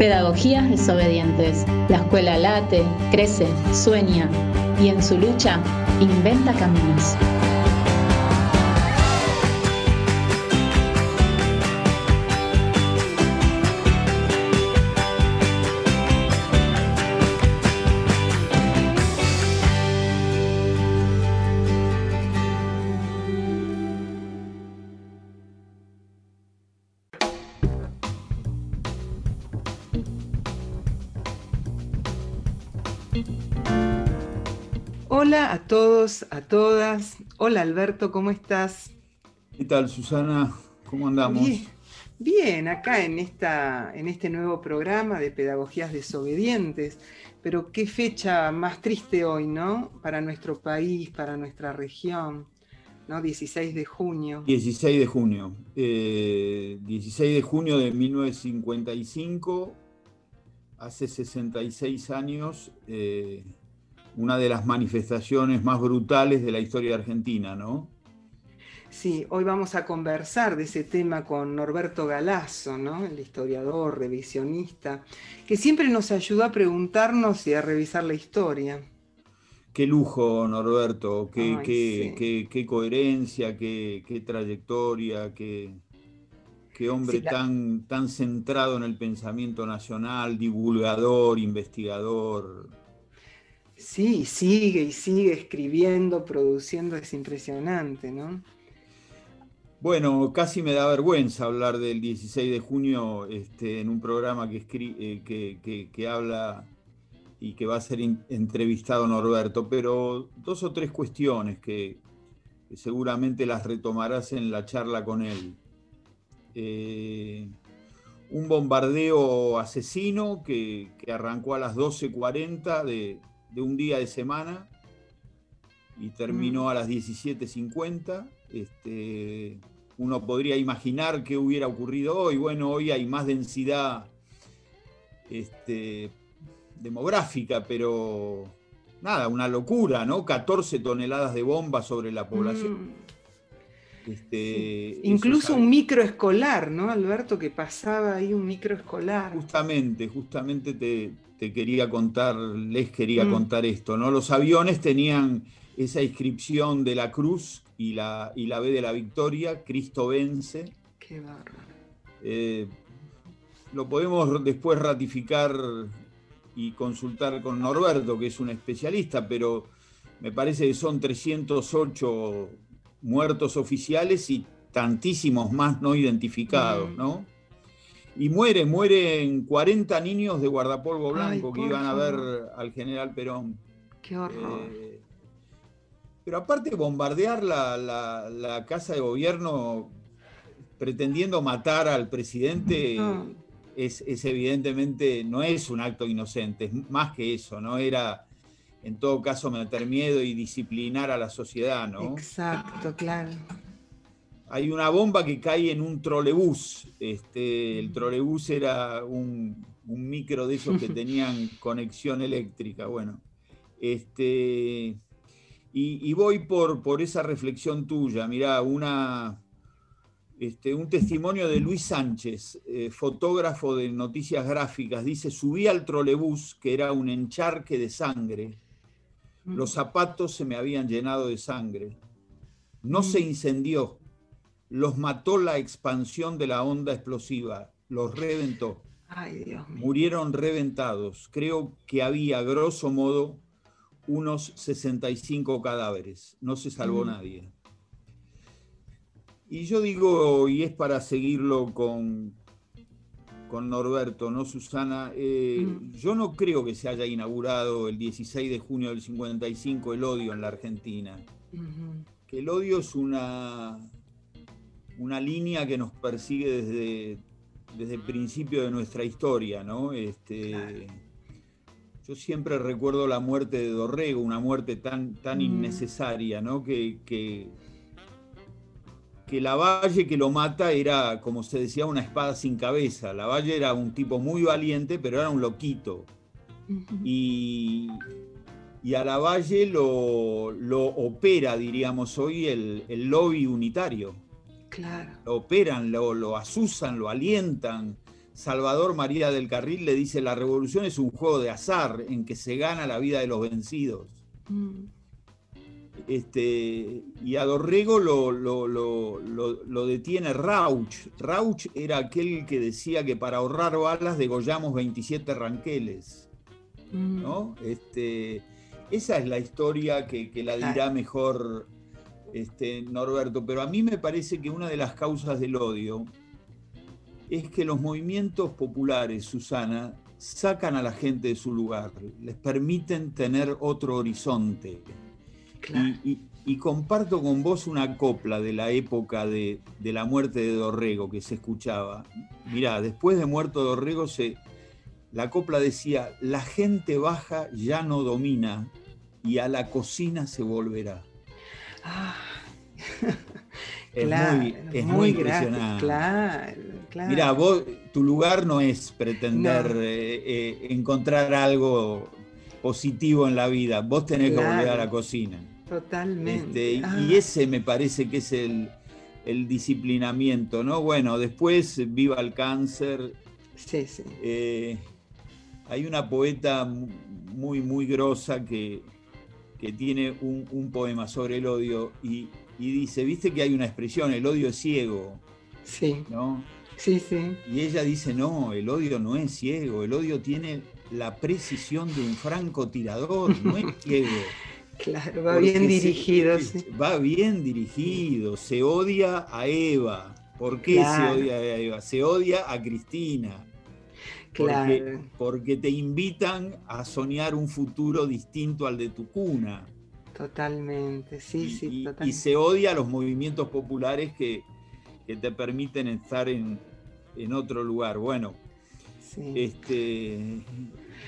Pedagogías desobedientes. La escuela late, crece, sueña y en su lucha inventa caminos. Hola a todos, a todas. Hola Alberto, ¿cómo estás? ¿Qué tal Susana? ¿Cómo andamos? Bien, acá en, esta, en este nuevo programa de Pedagogías Desobedientes. Pero qué fecha más triste hoy, ¿no? Para nuestro país, para nuestra región. ¿no? 16 de junio. 16 de junio. 16 eh, de junio de 1955, hace 66 años. Eh, una de las manifestaciones más brutales de la historia argentina, ¿no? Sí, hoy vamos a conversar de ese tema con Norberto Galazo, ¿no? el historiador, revisionista, que siempre nos ayudó a preguntarnos y a revisar la historia. Qué lujo, Norberto, qué, qué, coherencia, qué, trayectoria, qué, hombre tan, tan centrado en el pensamiento nacional, divulgador, investigador, Sí, sigue y sigue escribiendo, produciendo, es impresionante, ¿no? Bueno, casi me da vergüenza hablar del 16 de junio este, en un programa que, eh, que, habla y que va a ser entrevistado Norberto, pero dos o tres cuestiones que, seguramente las retomarás en la charla con él. Eh, un bombardeo asesino que, arrancó a las 12.40 de, de un día de semana y terminó mm. a las 17.50. Este, uno podría imaginar qué hubiera ocurrido hoy. Bueno, hoy hay más densidad este, demográfica, pero nada, una locura, ¿no? 14 toneladas de bombas sobre la población. Mm. Este, Incluso un microescolar, ¿no, Alberto? Que pasaba ahí un microescolar. Justamente, justamente te, te quería contar, les quería mm. contar esto, ¿no? Los aviones tenían esa inscripción de la cruz y la, y la B de la victoria, Cristo vence. Qué bárbaro. Eh, lo podemos después ratificar y consultar con Norberto, que es un especialista, pero me parece que son 308 muertos oficiales y tantísimos más no identificados, mm. ¿no? Y muere, mueren 40 niños de guardapolvo blanco que iban a ver al general Perón. Qué horror. Eh, pero aparte bombardear la, casa de gobierno pretendiendo matar al presidente es, evidentemente, no es un acto inocente, es más que eso, ¿no? Era en todo caso meter miedo y disciplinar a la sociedad, ¿no? Exacto, claro hay una bomba que cae en un trolebús. Este, el trolebús era un, micro de esos que tenían conexión eléctrica. Bueno, este, y, voy por, por, esa reflexión tuya. Mirá, una, este, un testimonio de Luis Sánchez, eh, fotógrafo de noticias gráficas. Dice, subí al trolebús, que era un encharque de sangre. Los zapatos se me habían llenado de sangre. No se incendió los mató la expansión de la onda explosiva, los reventó. Murieron reventados. Creo que había, grosso modo, unos 65 cadáveres. No se salvó mm. nadie. Y yo digo, y es para seguirlo con, con Norberto, ¿no, Susana? Eh, mm. Yo no creo que se haya inaugurado el 16 de junio del 55 el odio en la Argentina. Que el odio es una una línea que nos persigue desde, desde el principio de nuestra historia, ¿no? Este, Yo siempre recuerdo la muerte de Dorrego, una muerte tan, tan mm. innecesaria, ¿no? Que, que, que Lavalle que lo mata era, como se decía, una espada sin cabeza. Lavalle era un tipo muy valiente, pero era un loquito. Y, y a Lavalle lo, lo opera, diríamos hoy, el, el lobby unitario. Claro. Lo operan, lo, lo asusan, lo alientan, Salvador María del Carril le dice, la revolución es un juego de azar en que se gana la vida de los vencidos. Mm. Este, y a Dorrego lo, lo, detiene Rauch. Rauch era aquel que decía que para ahorrar balas degollamos 27 ranqueles. Mm. ¿no? Este, esa es la historia que, la dirá mejor este, Norberto, pero a mí me parece que una de las causas del odio es que los movimientos populares, Susana, sacan a la gente de su lugar, les permiten tener otro horizonte. Y, comparto con vos una copla de la época de, la muerte de Dorrego que se escuchaba. Mirá, después de muerto Dorrego, se, la copla decía, la gente baja ya no domina y a la cocina se volverá. Ah. es muy, es muy, impresionante. Claro, claro. Mira, vos, tu lugar no es pretender eh, eh, encontrar algo positivo en la vida, vos tenés que volver a la cocina. Totalmente. Este, y ah. ese me parece que es el, disciplinamiento, ¿no? Bueno, después viva el cáncer. Sí, sí. Eh, hay una poeta muy, muy grosa que, que tiene un, poema sobre el odio y, dice, viste que hay una expresión, el odio es ciego. Sí. ¿No? Sí, sí. Y ella dice, no, el odio no es ciego, el odio tiene la precisión de un francotirador, no es ciego. Claro, va bien dirigido. Va bien dirigido, se odia a Eva. ¿Por qué se odia a Eva? Se odia a Cristina. Porque, porque te invitan a soñar un futuro distinto al de tu cuna. Totalmente, sí, y, sí, totalmente. Y se odia a los movimientos populares que, te permiten estar en, otro lugar. Bueno, este,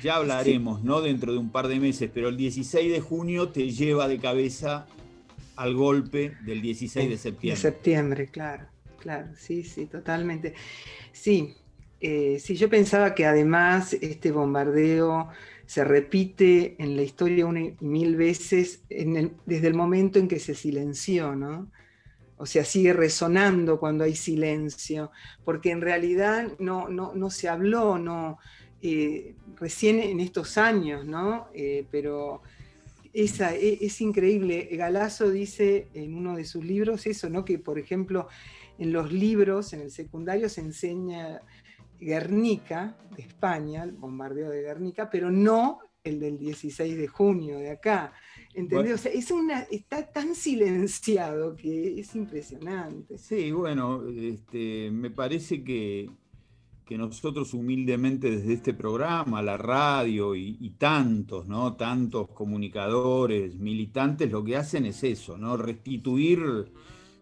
ya hablaremos, ¿no? Dentro de un par de meses, pero el 16 de junio te lleva de cabeza al golpe del 16 de septiembre. De septiembre, claro, claro, sí, sí, totalmente. Sí, eh, sí, yo pensaba que además este bombardeo se repite en la historia y mil veces desde el momento en que se silenció, ¿no? O sea, sigue resonando cuando hay silencio, porque en realidad no, no, se habló, no, eh, recién en estos años, ¿no? Eh, pero esa, e, es, increíble. Galazo dice en uno de sus libros eso, ¿no? Que por ejemplo en los libros, en el secundario, se enseña Guernica de España, el bombardeo de Guernica, pero no el del 16 de junio de acá. ¿Entendés? O sea, es una, está tan silenciado que es impresionante. Sí, bueno, este, me parece que, que, nosotros humildemente desde este programa, la radio y, y, tantos, ¿no? Tantos comunicadores, militantes, lo que hacen es eso, ¿no? Restituir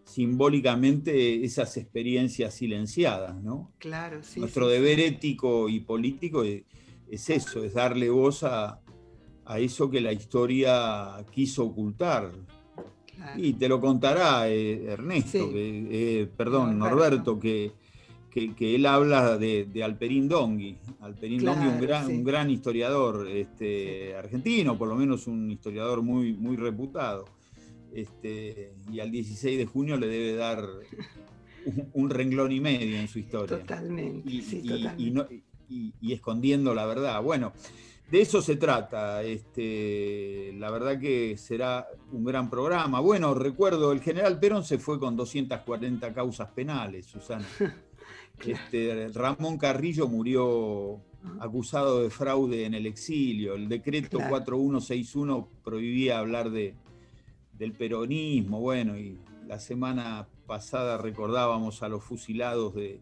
simbólicamente esas experiencias silenciadas, ¿no? Claro, sí. Nuestro deber ético y político es, eso, es darle voz a, eso que la historia quiso ocultar. Y te lo contará eh, Ernesto, eh, perdón, Norberto, que, que, él habla de, Alperín Dongui. Alperín Dongui, un gran, un gran historiador este, argentino, por lo menos un historiador muy, muy reputado este, y al 16 de junio le debe dar un, renglón y medio en su historia. Totalmente. Y, escondiendo la verdad. Bueno, de eso se trata. Este, la verdad que será un gran programa. Bueno, recuerdo, el general Perón se fue con 240 causas penales, Susana. Este, Ramón Carrillo murió acusado de fraude en el exilio. El decreto 4161 prohibía hablar de, del peronismo, bueno, y la semana pasada recordábamos a los fusilados de,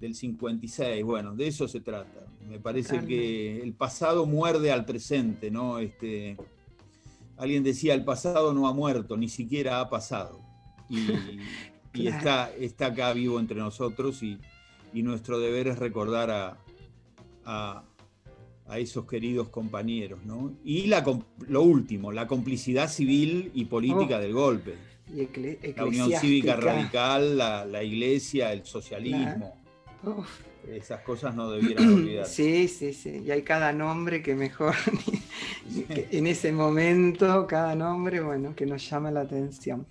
del 56, bueno, de eso se trata. Me parece que el pasado muerde al presente, ¿no? Este, alguien decía, el pasado no ha muerto, ni siquiera ha pasado. Y, está, está acá vivo entre nosotros y, nuestro deber es recordar a a esos queridos compañeros. ¿no? Y la, lo último, la complicidad civil y política oh. del golpe. la Unión Cívica Radical, la, Iglesia, el socialismo. Esas cosas no debieran olvidar. Sí, sí, sí. Y hay cada nombre que mejor, en ese momento, cada nombre, bueno, que nos llama la atención.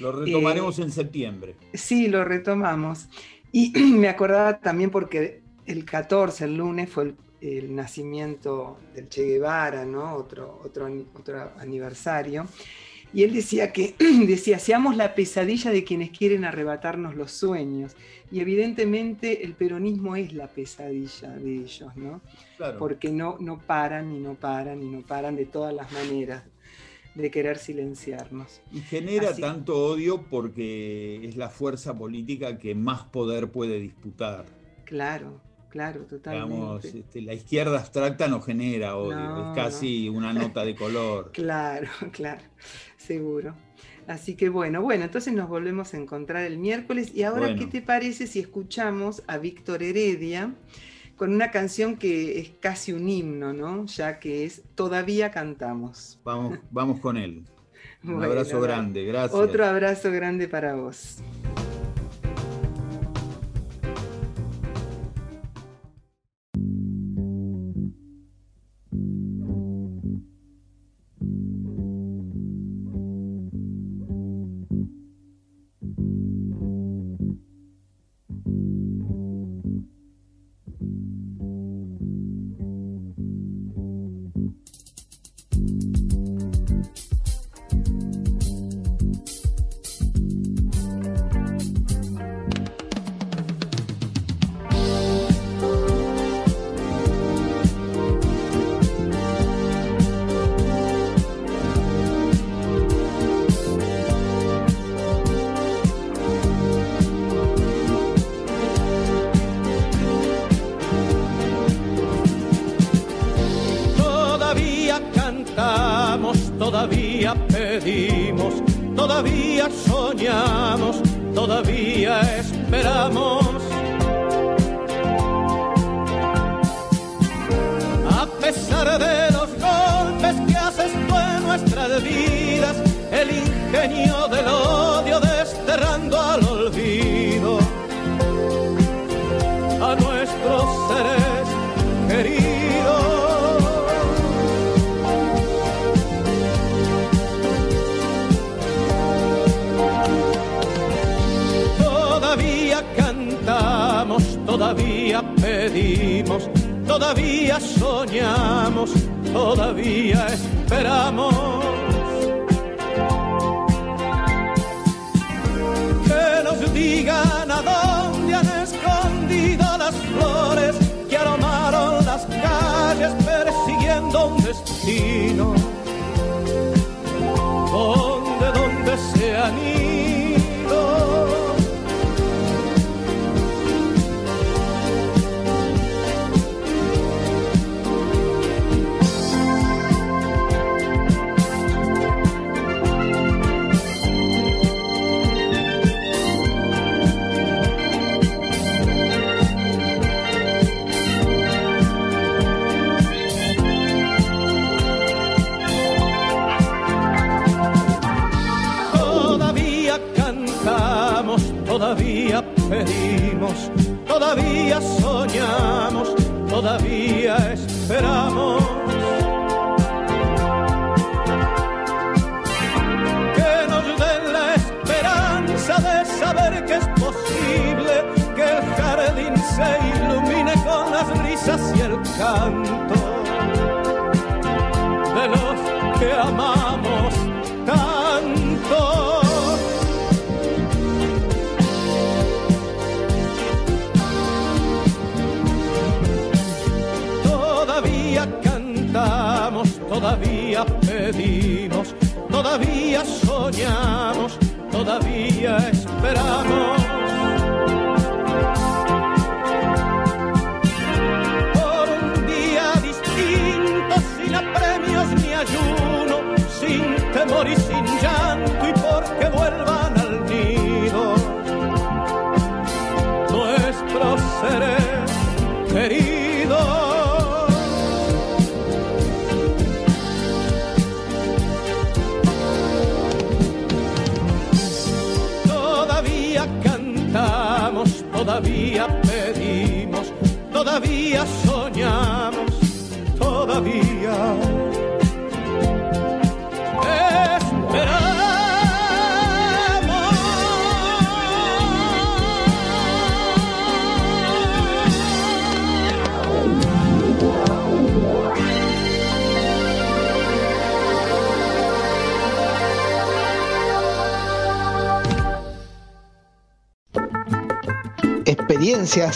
Lo retomaremos eh, en septiembre. Sí, lo retomamos. Y me acordaba también porque el 14, el lunes, fue el, nacimiento del Che Guevara, ¿no? Otro, otro, otro aniversario. Y él decía que, decía, seamos la pesadilla de quienes quieren arrebatarnos los sueños. Y evidentemente el peronismo es la pesadilla de ellos, ¿no? Porque no, no paran y no paran y no paran de todas las maneras de querer silenciarnos. Y genera tanto odio porque es la fuerza política que más poder puede disputar. Claro, claro, totalmente. Este, la izquierda abstracta no genera odio, es casi una nota de color. claro, claro, seguro. Así que bueno, bueno, entonces nos volvemos a encontrar el miércoles. Y ahora, ¿qué te parece si escuchamos a Víctor Heredia con una canción que es casi un himno, ¿no? Ya que es Todavía cantamos. Vamos, vamos con él. Un abrazo grande, gracias. Otro abrazo grande para vos.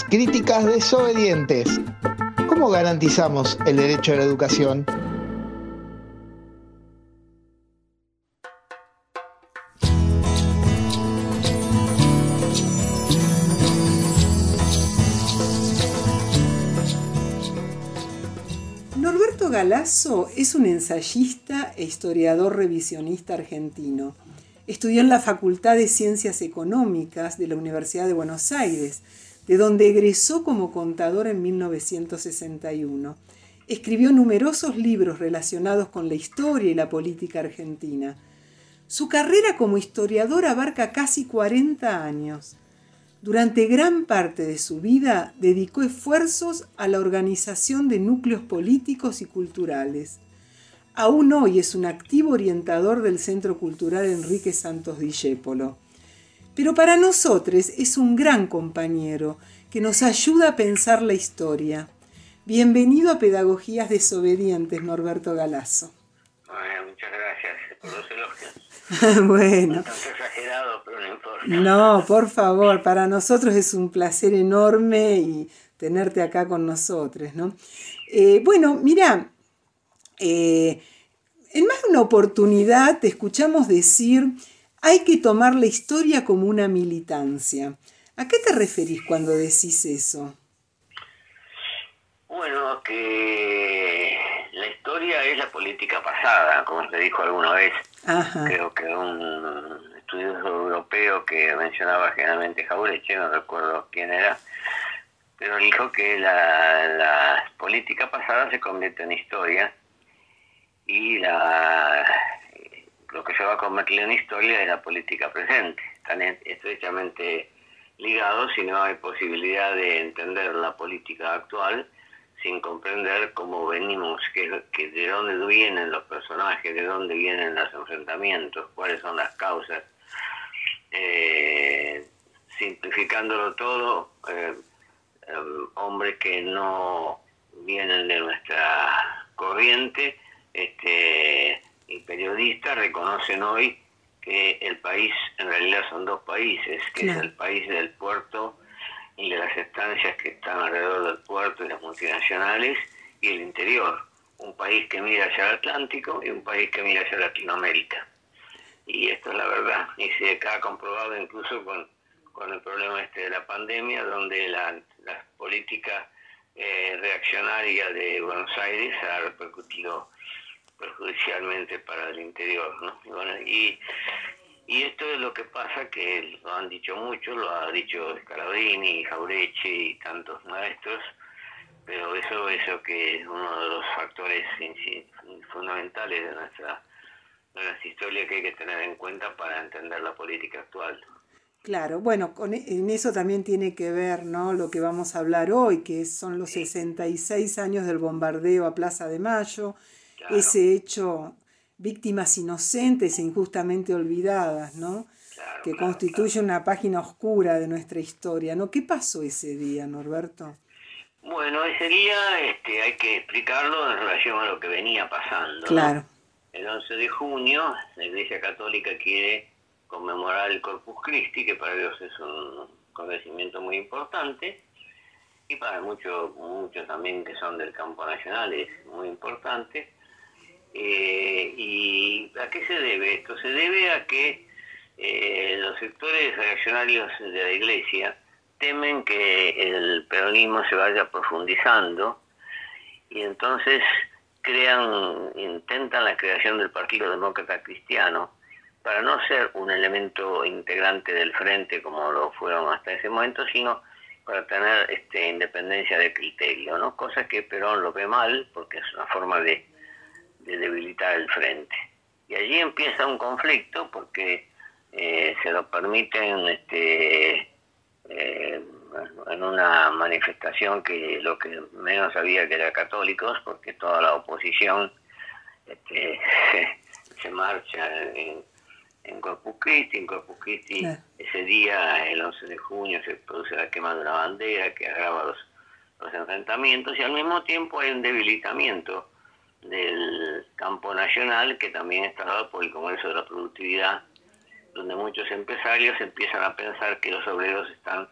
Críticas Desobedientes. ¿Cómo garantizamos el derecho a la educación? Norberto Galazo es un ensayista e historiador revisionista argentino. Estudió en la Facultad de Ciencias Económicas de la Universidad de Buenos Aires, de donde egresó como contador en 1961. Escribió numerosos libros relacionados con la historia y la política argentina. Su carrera como historiador abarca casi 40 años. Durante gran parte de su vida dedicó esfuerzos a la organización de núcleos políticos y culturales. Aún hoy es un activo orientador del Centro Cultural Enrique Santos Discépolo. Pero para nosotros es un gran compañero que nos ayuda a pensar la historia. Bienvenido a Pedagogías Desobedientes, Norberto Galazo. muchas gracias por los elogios. bueno. exagerado, pero no importa. No, por favor, para nosotros es un placer enorme y tenerte acá con nosotros, ¿no? Eh, bueno, mira, eh, en más de una oportunidad te escuchamos decir hay que tomar la historia como una militancia. ¿A qué te referís cuando decís eso? Bueno, que la historia es la política pasada, como se dijo alguna vez. Creo que un estudioso europeo que mencionaba generalmente Jaureche, no recuerdo quién era, pero dijo que la, la política pasada se convierte en historia y la lo que se va a convertir en historia es la política presente. Están estrechamente ligados y no hay posibilidad de entender la política actual sin comprender cómo venimos, que, de dónde vienen los personajes, de dónde vienen los enfrentamientos, cuáles son las causas. Eh, simplificándolo todo, eh, em, hombres que no vienen de nuestra corriente, este, y periodistas reconocen hoy que el país en realidad son dos países, que es el país del puerto y de las estancias que están alrededor del puerto y las multinacionales y el interior. Un país que mira hacia el Atlántico y un país que mira hacia Latinoamérica. Y esto es la verdad, y se ha comprobado incluso con, con el problema este de la pandemia, donde la, la política eh, reaccionaria de Buenos Aires ha repercutido perjudicialmente para el interior. ¿no? Y, bueno, y, esto es lo que pasa, que lo han dicho mucho, lo ha dicho Scalabrini, Jaureche y tantos maestros, pero eso, eso que es uno de los factores fundamentales de nuestra, de nuestra historia que hay que tener en cuenta para entender la política actual. Claro, bueno, con, e, en eso también tiene que ver ¿no? lo que vamos a hablar hoy, que son los 66 años del bombardeo a Plaza de Mayo, ese hecho, víctimas inocentes e injustamente olvidadas, ¿no? que constituye una página oscura de nuestra historia, ¿no? ¿Qué pasó ese día, Norberto? Bueno, ese día este, hay que explicarlo en relación a lo que venía pasando. Claro. El 11 de junio, la Iglesia Católica quiere conmemorar el Corpus Christi, que para Dios es un acontecimiento muy importante, y para muchos muchos también que son del campo nacional es muy importante. Eh, ¿Y a qué se debe esto? Se debe a que eh, los sectores reaccionarios de la Iglesia temen que el peronismo se vaya profundizando y entonces crean, intentan la creación del Partido Demócrata Cristiano para no ser un elemento integrante del frente como lo fueron hasta ese momento, sino para tener este, independencia de criterio, ¿no? Cosa que Perón lo ve mal porque es una forma de de debilitar el frente. Y allí empieza un conflicto porque eh, se lo permiten este, eh, en una manifestación que lo que menos sabía que era católicos, porque toda la oposición este, se, marcha en, en Corpus Christi. En Corpus Christi ese día, el 11 de junio, se produce la quema de una bandera que agrava los, los enfrentamientos y al mismo tiempo hay un debilitamiento del campo nacional, que también está dado por el Congreso de la Productividad, donde muchos empresarios empiezan a pensar que los obreros están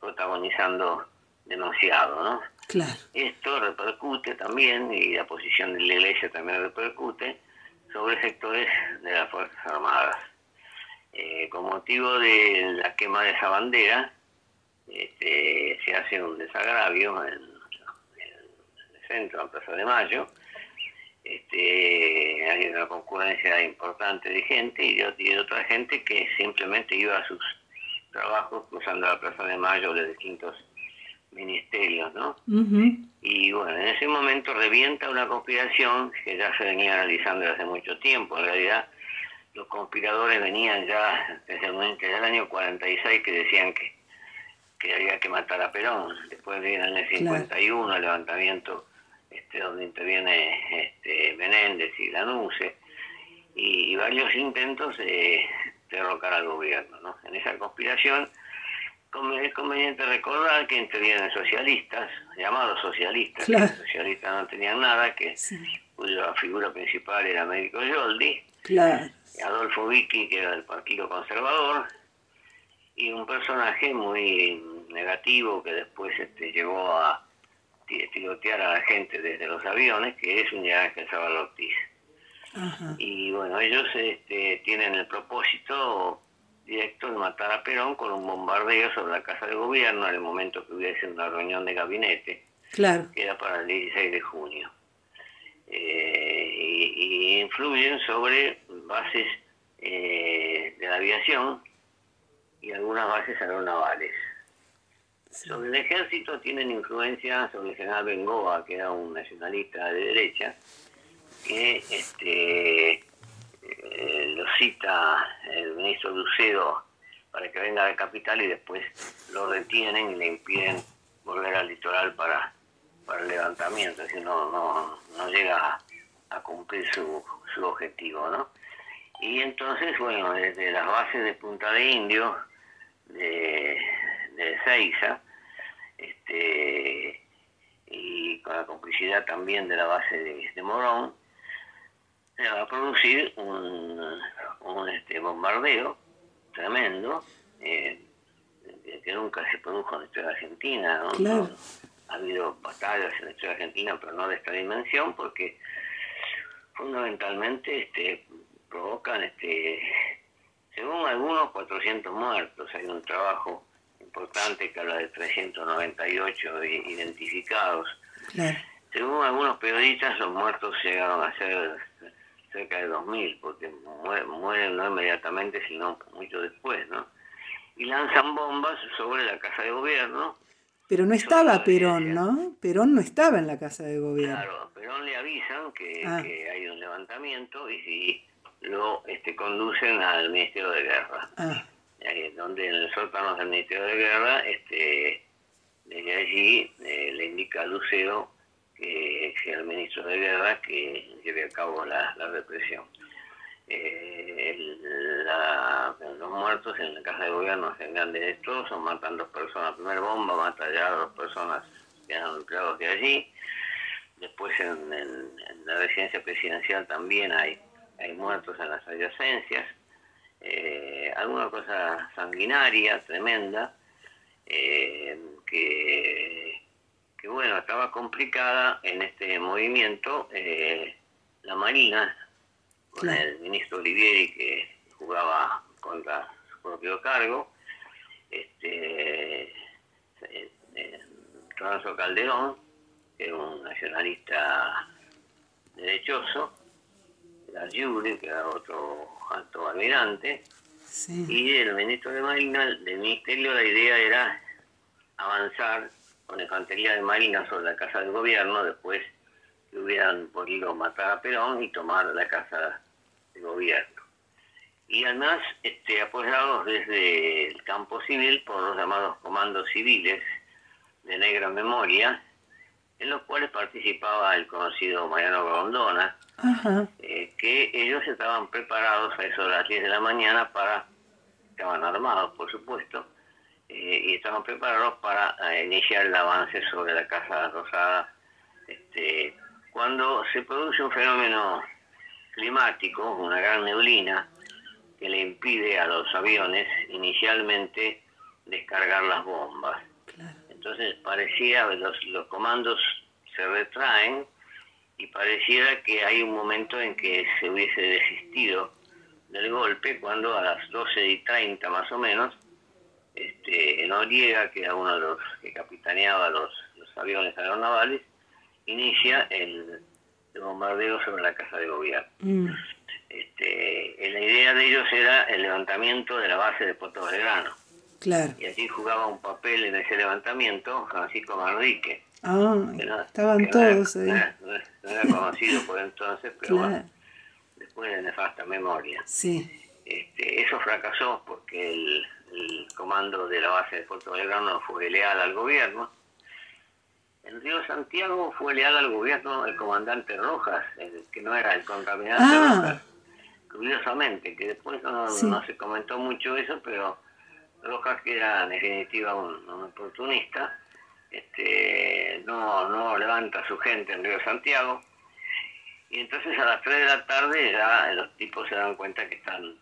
protagonizando demasiado, ¿no? Claro. Esto repercute también, y la posición de la Iglesia también repercute, sobre sectores de las Fuerzas Armadas. Eh, con motivo de la quema de esa bandera, este, se hace un desagravio en, el centro, en Plaza de Mayo. Este, hay una concurrencia importante de gente y de, otra gente que simplemente iba a sus trabajos cruzando la Plaza de Mayo de distintos ministerios, ¿no? Y bueno, en ese momento revienta una conspiración que ya se venía analizando desde hace mucho tiempo. En realidad, los conspiradores venían ya desde el, año 46 que decían que, que había que matar a Perón. Después viene en el 51 el levantamiento este, donde interviene este, Menéndez y Lanuse y, y varios intentos de derrocar al gobierno. ¿no? En esa conspiración es conveniente recordar que intervienen socialistas, llamados socialistas, los socialistas no tenían nada, que cuya figura principal era Américo Yoldi, Adolfo Vicky, que era del Partido Conservador, y un personaje muy negativo que después este, llegó a tirotear a la gente desde los aviones, que es un Ángel Zabal Ortiz. Y bueno, ellos este, tienen el propósito directo de matar a Perón con un bombardeo sobre la Casa de Gobierno en el momento que hubiese una reunión de gabinete, claro. que era para el 16 de junio. Eh, y, influyen sobre bases eh, de la aviación y algunas bases aeronavales. Sobre el ejército tienen influencia sobre el general Bengoa, que era un nacionalista de derecha, que este, eh, lo cita el ministro Lucedo para que venga la capital y después lo detienen y le impiden volver al litoral para, para el levantamiento, es no, no, no llega a, cumplir su, su objetivo, ¿no? Y entonces, bueno, desde las bases de Punta de Indio, de, de Seiza, este, y con la complicidad también de la base de, de Morón, se va a producir un, un este, bombardeo tremendo eh, que nunca se produjo en la historia argentina. ¿no? Ha habido batallas en la historia argentina, pero no de esta dimensión, porque fundamentalmente este, provocan, este, según algunos, 400 muertos. Hay un trabajo importante que habla de 398 identificados. Según algunos periodistas, los muertos llegaron a ser cerca de 2.000, porque mueren, no inmediatamente, sino mucho después, ¿no? Y lanzan bombas sobre la Casa de Gobierno. Pero no estaba Perón, ¿no? Perón no estaba en la Casa de Gobierno. Claro, Perón le avisan que, ah. hay un levantamiento y si lo este, conducen al Ministerio de Guerra. Ah. Donde en el sótano del Ministerio de Guerra, este, desde allí eh, le indica a Lucero que sea el ministro de Guerra que lleve a cabo la, represión. Eh, los muertos en la casa de gobierno se grandes destrozos, matan dos personas, la primera bomba mata ya dos personas que han empleados de allí, después en, la residencia presidencial también hay, hay muertos en las adyacencias, eh, alguna cosa sanguinaria, tremenda, eh, que bueno, estaba complicada en este movimiento eh, la Marina, con el ministro Olivieri que jugaba contra su propio cargo, este, eh, eh Calderón, que era un nacionalista derechoso, la Yuri, que era otro alto almirante, y el ministro de Marina, del ministerio, la idea era avanzar con infantería de marina sobre la casa del gobierno, después que hubieran podido matar a Perón y tomar la casa del gobierno. Y además este, apoyados desde el campo civil por los llamados comandos civiles de negra memoria, en los cuales participaba el conocido Mariano Grondona, eh, que ellos estaban preparados a eso de las 10 de la mañana para, estaban armados por supuesto, eh, y estamos preparados para eh, iniciar el avance sobre la Casa Rosada. Este, cuando se produce un fenómeno climático, una gran neblina, que le impide a los aviones inicialmente descargar las bombas. Entonces parecía, los, los comandos se retraen y pareciera que hay un momento en que se hubiese desistido del golpe cuando a las 12 y 30 más o menos, este, Noriega, que era uno de los que capitaneaba los, los aviones aeronavales, inicia el, bombardeo sobre la casa de gobierno. Mm. Este, la idea de ellos era el levantamiento de la base de Puerto Belgrano. Claro. Y allí jugaba un papel en ese levantamiento Francisco Manrique. Ah, estaban todos ahí. No era, conocido por entonces, pero bueno, después de nefasta memoria. Sí. Este, eso fracasó porque el, comando de la base de Puerto Belgrano fue leal al gobierno. En Río Santiago fue leal al gobierno el comandante Rojas, el que no era el contaminante ah. Rojas. Curiosamente, que después no, se comentó mucho eso, pero Rojas, que era en definitiva un, oportunista, este, no, no levanta a su gente en Río Santiago. Y entonces a las 3 de la tarde ya los tipos se dan cuenta que están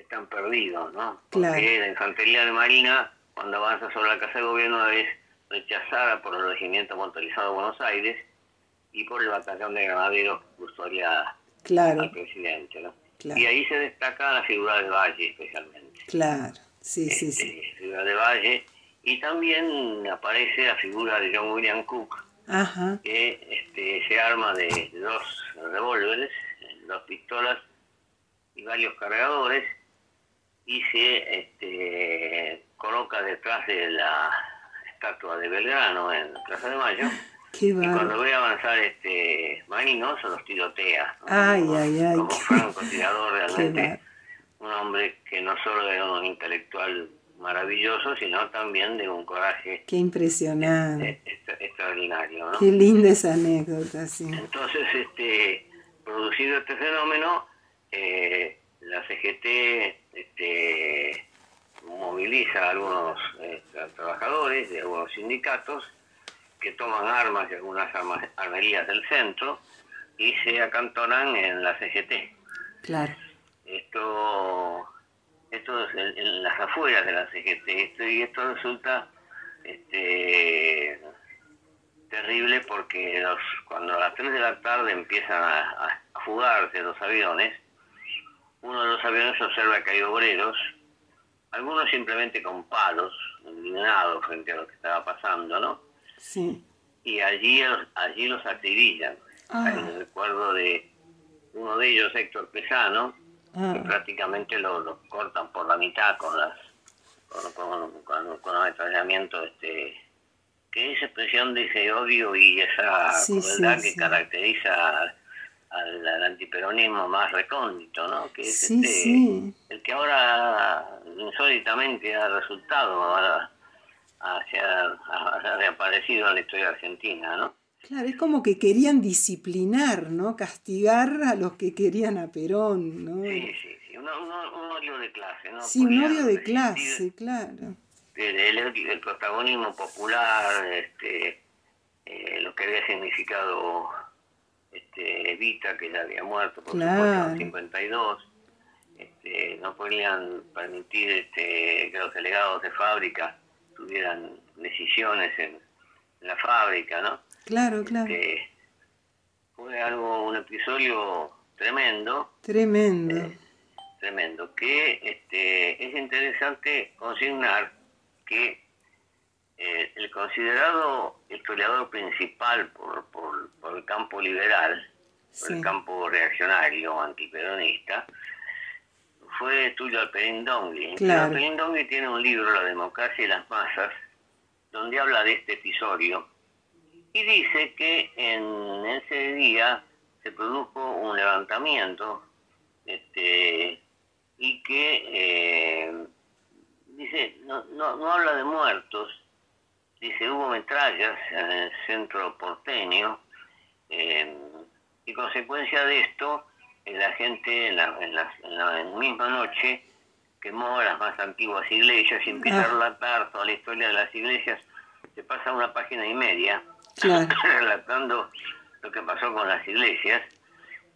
están perdidos, ¿no? Porque la infantería de Marina, cuando avanza sobre la Casa de Gobierno, es rechazada por el Regimiento Motorizado de Buenos Aires y por el Batallón de Granaderos que custodia al presidente, ¿no? Y ahí se destaca la figura de Valle especialmente. Claro, sí, sí, sí. La este, figura de Valle. Y también aparece la figura de John William Cook, que este, se arma de dos revólveres, dos pistolas y varios cargadores y se este, coloca detrás de la estatua de Belgrano en Plaza de Mayo. y cuando ve avanzar este Marino se los tirotea. Ay, ay, ay. Como francotirador realmente. Un hombre que no solo era un intelectual maravilloso, sino también de un coraje. Qué impresionante. extraordinario, ¿no? Qué linda esa anécdota, sí. Entonces, este, producido este fenómeno, eh, la CGT este, moviliza a algunos eh, trabajadores de algunos sindicatos que toman armas de algunas armas, armerías del centro y se acantonan en la CGT. Claro. Esto, esto es en, las afueras de la CGT esto, y esto resulta este, terrible porque los, cuando a las 3 de la tarde empiezan a, a fugarse los aviones, uno de los aviones observa que hay obreros, algunos simplemente con palos, indignados frente a lo que estaba pasando, ¿no? Sí. Y allí, allí los acribillan. Ah. En el recuerdo de uno de ellos, Héctor Pesano, que ah. prácticamente lo, cortan por la mitad con las con, con, con, con ametrallamiento este que esa expresión de ese odio y esa crueldad que caracteriza al, antiperonismo más recóndito, ¿no? Que es este, el que ahora insólitamente ha resultado, ha, ha, reaparecido en la historia argentina, ¿no? Claro, es como que querían disciplinar, ¿no? Castigar a los que querían a Perón, ¿no? Sí, sí, sí, un, odio de clase, ¿no? Sí, un odio de clase, claro. El, el, protagonismo popular, este, eh, lo que había significado este, Evita, que ya había muerto por claro. 52, este, no podían permitir este, que los delegados de fábrica tuvieran decisiones en, la fábrica, ¿no? Claro, claro. Este, fue algo, un episodio tremendo. Tremendo. Eh, tremendo. Que este, es interesante consignar que eh, el considerado historiador principal por, por, el campo liberal, por el campo reaccionario, antiperonista, fue Tulio Alperín Dongui. Tulio Alperín Dongui tiene un libro, La democracia y las masas, donde habla de este episodio y dice que en ese día se produjo un levantamiento este, y que eh, dice no, no, no habla de muertos dice, hubo metrallas en el centro porteño eh, y consecuencia de esto, la gente en la, en, la, misma noche quemó las más antiguas iglesias y empieza a relatar toda la historia de las iglesias. Se pasa una página y media relatando lo que pasó con las iglesias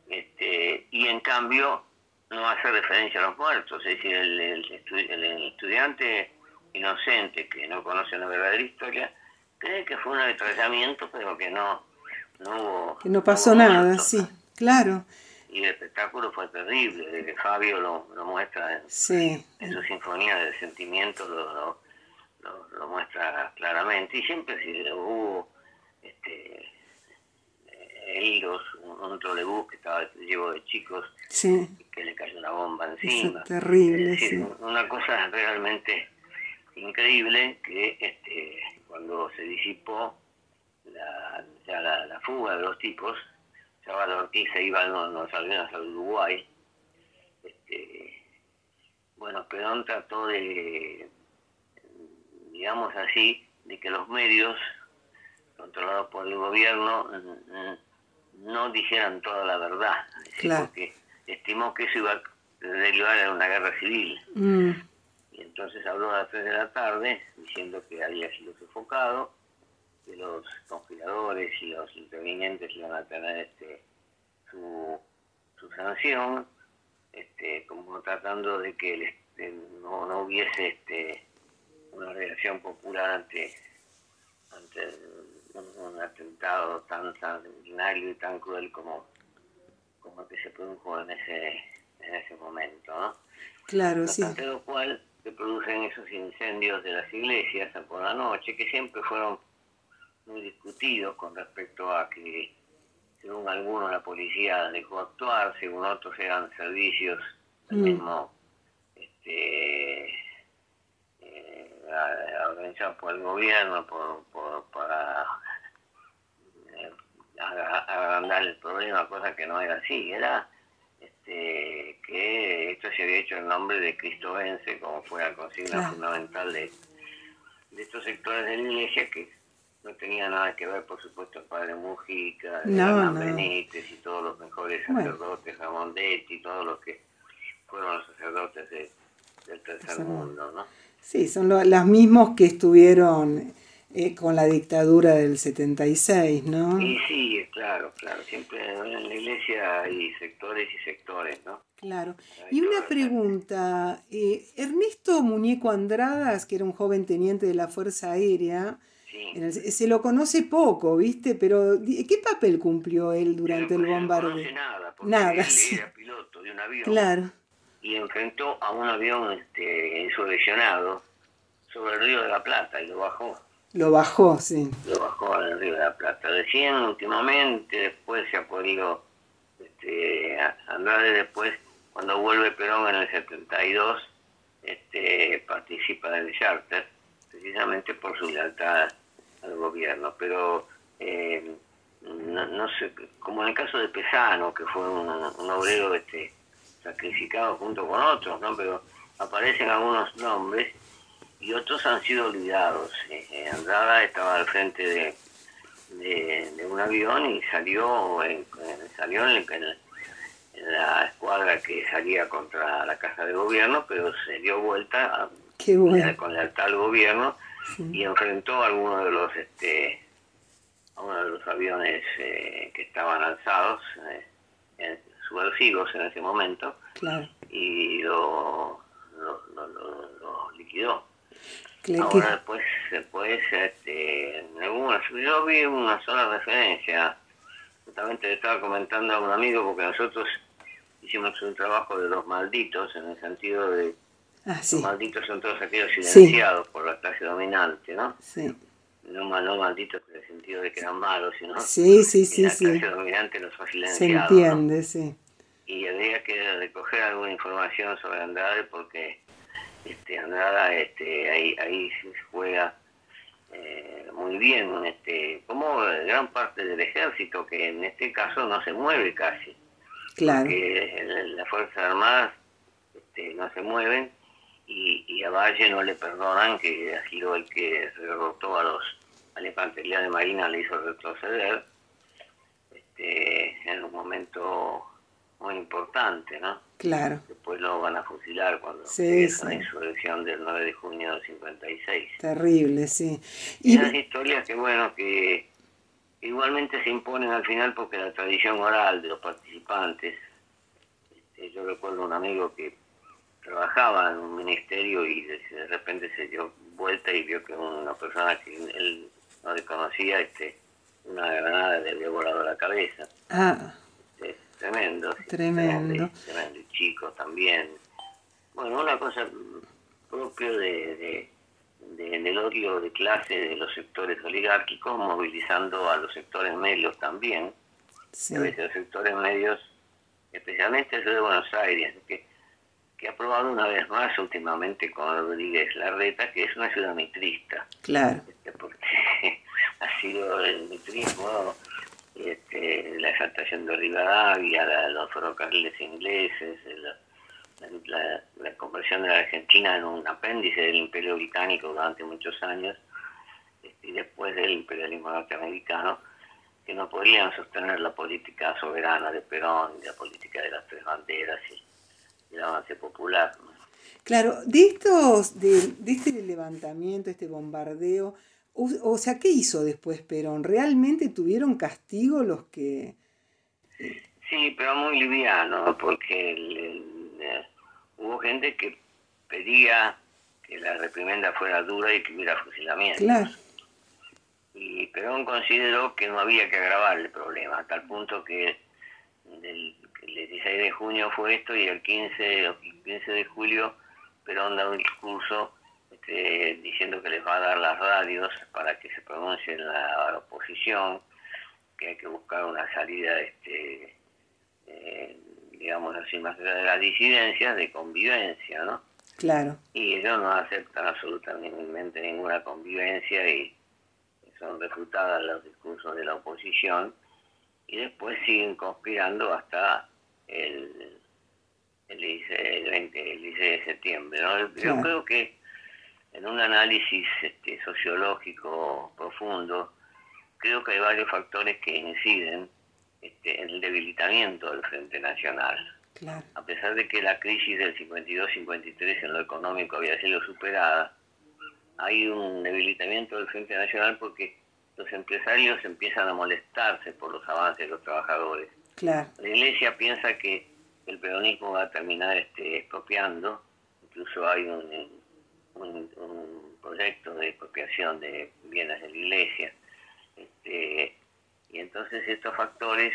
este, y en cambio no hace referencia a los muertos. Es decir, el, el estudiante inocente que no conoce la verdadera historia, cree que fue un ametrallamiento, pero que no, no hubo... Que no pasó nada, sí, claro. Y el espectáculo fue terrible, de que Fabio lo, lo muestra en, Sí, en su sinfonía de sentimientos, lo, lo, lo- lo muestra claramente. Y siempre si hubo este, eh, heridos, un, un trolebús que estaba llevo de chicos, sí, que le cayó una bomba eso encima. es terrible, Es decir, sí. una cosa realmente increíble que este, cuando se disipó la, ya la, la fuga de los tipos, Chaval Ortiz se iba en los aviones al Uruguay. Este, bueno, Perón trató de, digamos así, de que los medios controlados por el gobierno mm, no dijeran toda la verdad, Claro. porque estimó que eso iba a derivar en una guerra civil. Mm, Y entonces habló a las 3 de la tarde diciendo que había sido sofocado, que los conspiradores y los intervinientes iban a tener este su, su sanción, este, como tratando de que el este, no, no hubiese este, una reacción popular ante, ante un atentado tan sanguinario y tan cruel como, como el que se produjo en ese, en ese momento, ¿no? claro, No sí. lo cual se producen esos incendios de las iglesias por la noche, que siempre fueron muy discutidos con respecto a que, según algunos, la policía dejó actuar, según otros eran servicios del Mm. mismo, este, eh, organizados por el gobierno por, por- para agrandar el problema, cosa que no era así, era este, que esto se había hecho en nombre de Cristo vence, como fue la consigna Claro. fundamental de, de estos sectores de la iglesia que no tenía nada que ver, por supuesto, el padre Mujica, el No. Benítez y todos los mejores Bueno. sacerdotes, Ramondetti, todos los que fueron los sacerdotes de- del tercer mundo, ¿no? Sí, son lo- las mismos que estuvieron eh, con la dictadura del 76, ¿no? Y sí, claro, claro, siempre en la iglesia hay sectores y sectores, ¿no? Claro. Hay Y una pregunta, eh, Ernesto Muñeco Andradas, que era un joven teniente de la Fuerza Aérea, Sí. en el- se lo conoce poco, ¿viste? Pero ¿qué papel cumplió él durante Pero el no bombardeo? nada, porque Nada, él sí. era piloto de un avión Claro, y enfrentó a un avión este, insurreccionado sobre el río de la Plata y lo bajó, lo bajó, sí. lo bajó al río de la Plata. Recién, últimamente, después se ha podido, este, a- Andrade después, cuando vuelve Perón en el 72, este, participa del charter, precisamente por su lealtad al gobierno. Pero eh, no, no sé, como en el caso de Pesano, que fue un, un obrero este, sacrificado junto con otros, ¿no? Pero aparecen algunos nombres y otros han sido olvidados. Eh, eh, Andrada estaba al frente de, de, de un avión y salió en, en- salió en, en- en la escuadra que salía contra la casa de gobierno, pero se dio vuelta a- bueno. con lealtad al gobierno Sí. y enfrentó a algunos de los este a uno de los aviones eh, que estaban lanzados eh, en- subversivos en ese momento Claro. y lo, lo, lo- lo- lo liquidó ahora después después este yo vi una sola referencia justamente le estaba comentando a un amigo porque nosotros hicimos un trabajo de los malditos en el sentido de Ah, sí, los malditos son todos aquellos Sí. silenciados por la clase dominante, ¿no? sí. No, no malditos en el sentido de que eran malos, sino Sí, sí, que sí, la sí. clase dominante los Se silenciado. ¿no? entiende, sí. Y habría que recoger alguna información sobre Andrade porque este, Andrada este, ahí, ahí se juega eh, muy bien, este, como gran parte del ejército, que en este caso no se mueve casi. Claro. que el- las Fuerzas Armadas este, no se mueven y, y a Valle no le perdonan que ha sido el que derrotó a los a la infantería de Marina, le hizo retroceder este, en un momento muy importante, ¿no? Claro. Después lo van a fusilar cuando Sí, empieza sí. la insurrección del 9 de junio del 56. Terrible, sí. Y esas historias que, bueno, que igualmente se imponen al final porque la tradición oral de los participantes, este, yo recuerdo un amigo que trabajaba en un ministerio y de, de repente se dio, vuelta y vio que una persona que él no le conocía, este, una granada le había volado la cabeza. Ah. Tremendo. Tremendo. Tremendo. Y chicos también. Bueno, una cosa propio de, de, del odio de clase de los sectores oligárquicos, movilizando a los sectores medios también. A veces los sectores medios, especialmente el de Buenos Aires, que, que ha probado una vez más últimamente con Rodríguez Larreta, que es una ciudad mitrista. Claro. Este, porque ha sido el mitrismo, este, la exaltación de Rivadavia, los ferrocarriles ingleses, la, conversión de la Argentina en un apéndice del imperio británico durante muchos años, este, y después del imperialismo norteamericano, que no podían sostener la política soberana de Perón la política de las tres banderas y, el avance popular. Claro, de estos, de, de este levantamiento, este bombardeo, o, sea, ¿qué hizo después Perón? ¿Realmente tuvieron castigo los que...? Sí, pero muy liviano, porque hubo gente que pedía que la reprimenda fuera dura y que hubiera fusilamiento. Claro. Y Perón consideró que no había que agravar el problema, a tal punto que el, 16 de junio fue esto y el 15, el 15 de julio Perón da un discurso este, diciendo que les va a dar las radios para que se pronuncie la oposición, que hay que buscar una salida, este, eh, digamos así, más allá de las disidencias, de convivencia, ¿no? Claro. Y ellos no aceptan absolutamente ninguna convivencia y son refutadas los discursos de la oposición y después siguen conspirando hasta el, el, 20, de septiembre. Yo creo que en un análisis este, sociológico profundo, creo que hay varios factores que inciden este, en el debilitamiento del Frente Nacional. A pesar de que la crisis del 52-53 en lo económico había sido superada, hay un debilitamiento del Frente Nacional porque los empresarios empiezan a molestarse por los avances de los trabajadores. La Iglesia piensa que el peronismo va a terminar este, expropiando, incluso hay un, un, proyecto de expropiación de bienes de la iglesia. Este, y entonces estos factores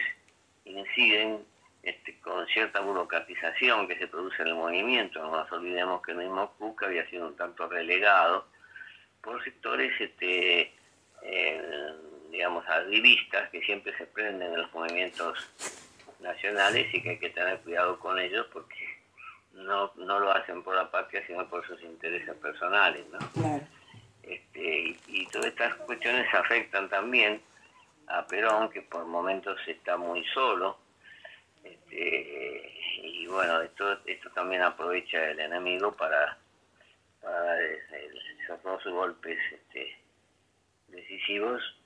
inciden este, con cierta burocratización que se produce en el movimiento. No nos olvidemos que el mismo Cuca había sido un tanto relegado por sectores, este, eh, digamos, activistas que siempre se prenden en los movimientos nacionales y que hay que tener cuidado con ellos porque no, no lo hacen por la patria, sino por sus intereses personales, ¿no? Este, y, todas estas cuestiones afectan también a Perón, que por momentos está muy solo, este, y bueno, esto, esto también aprovecha el enemigo para, para dar esos dos golpes este, decisivos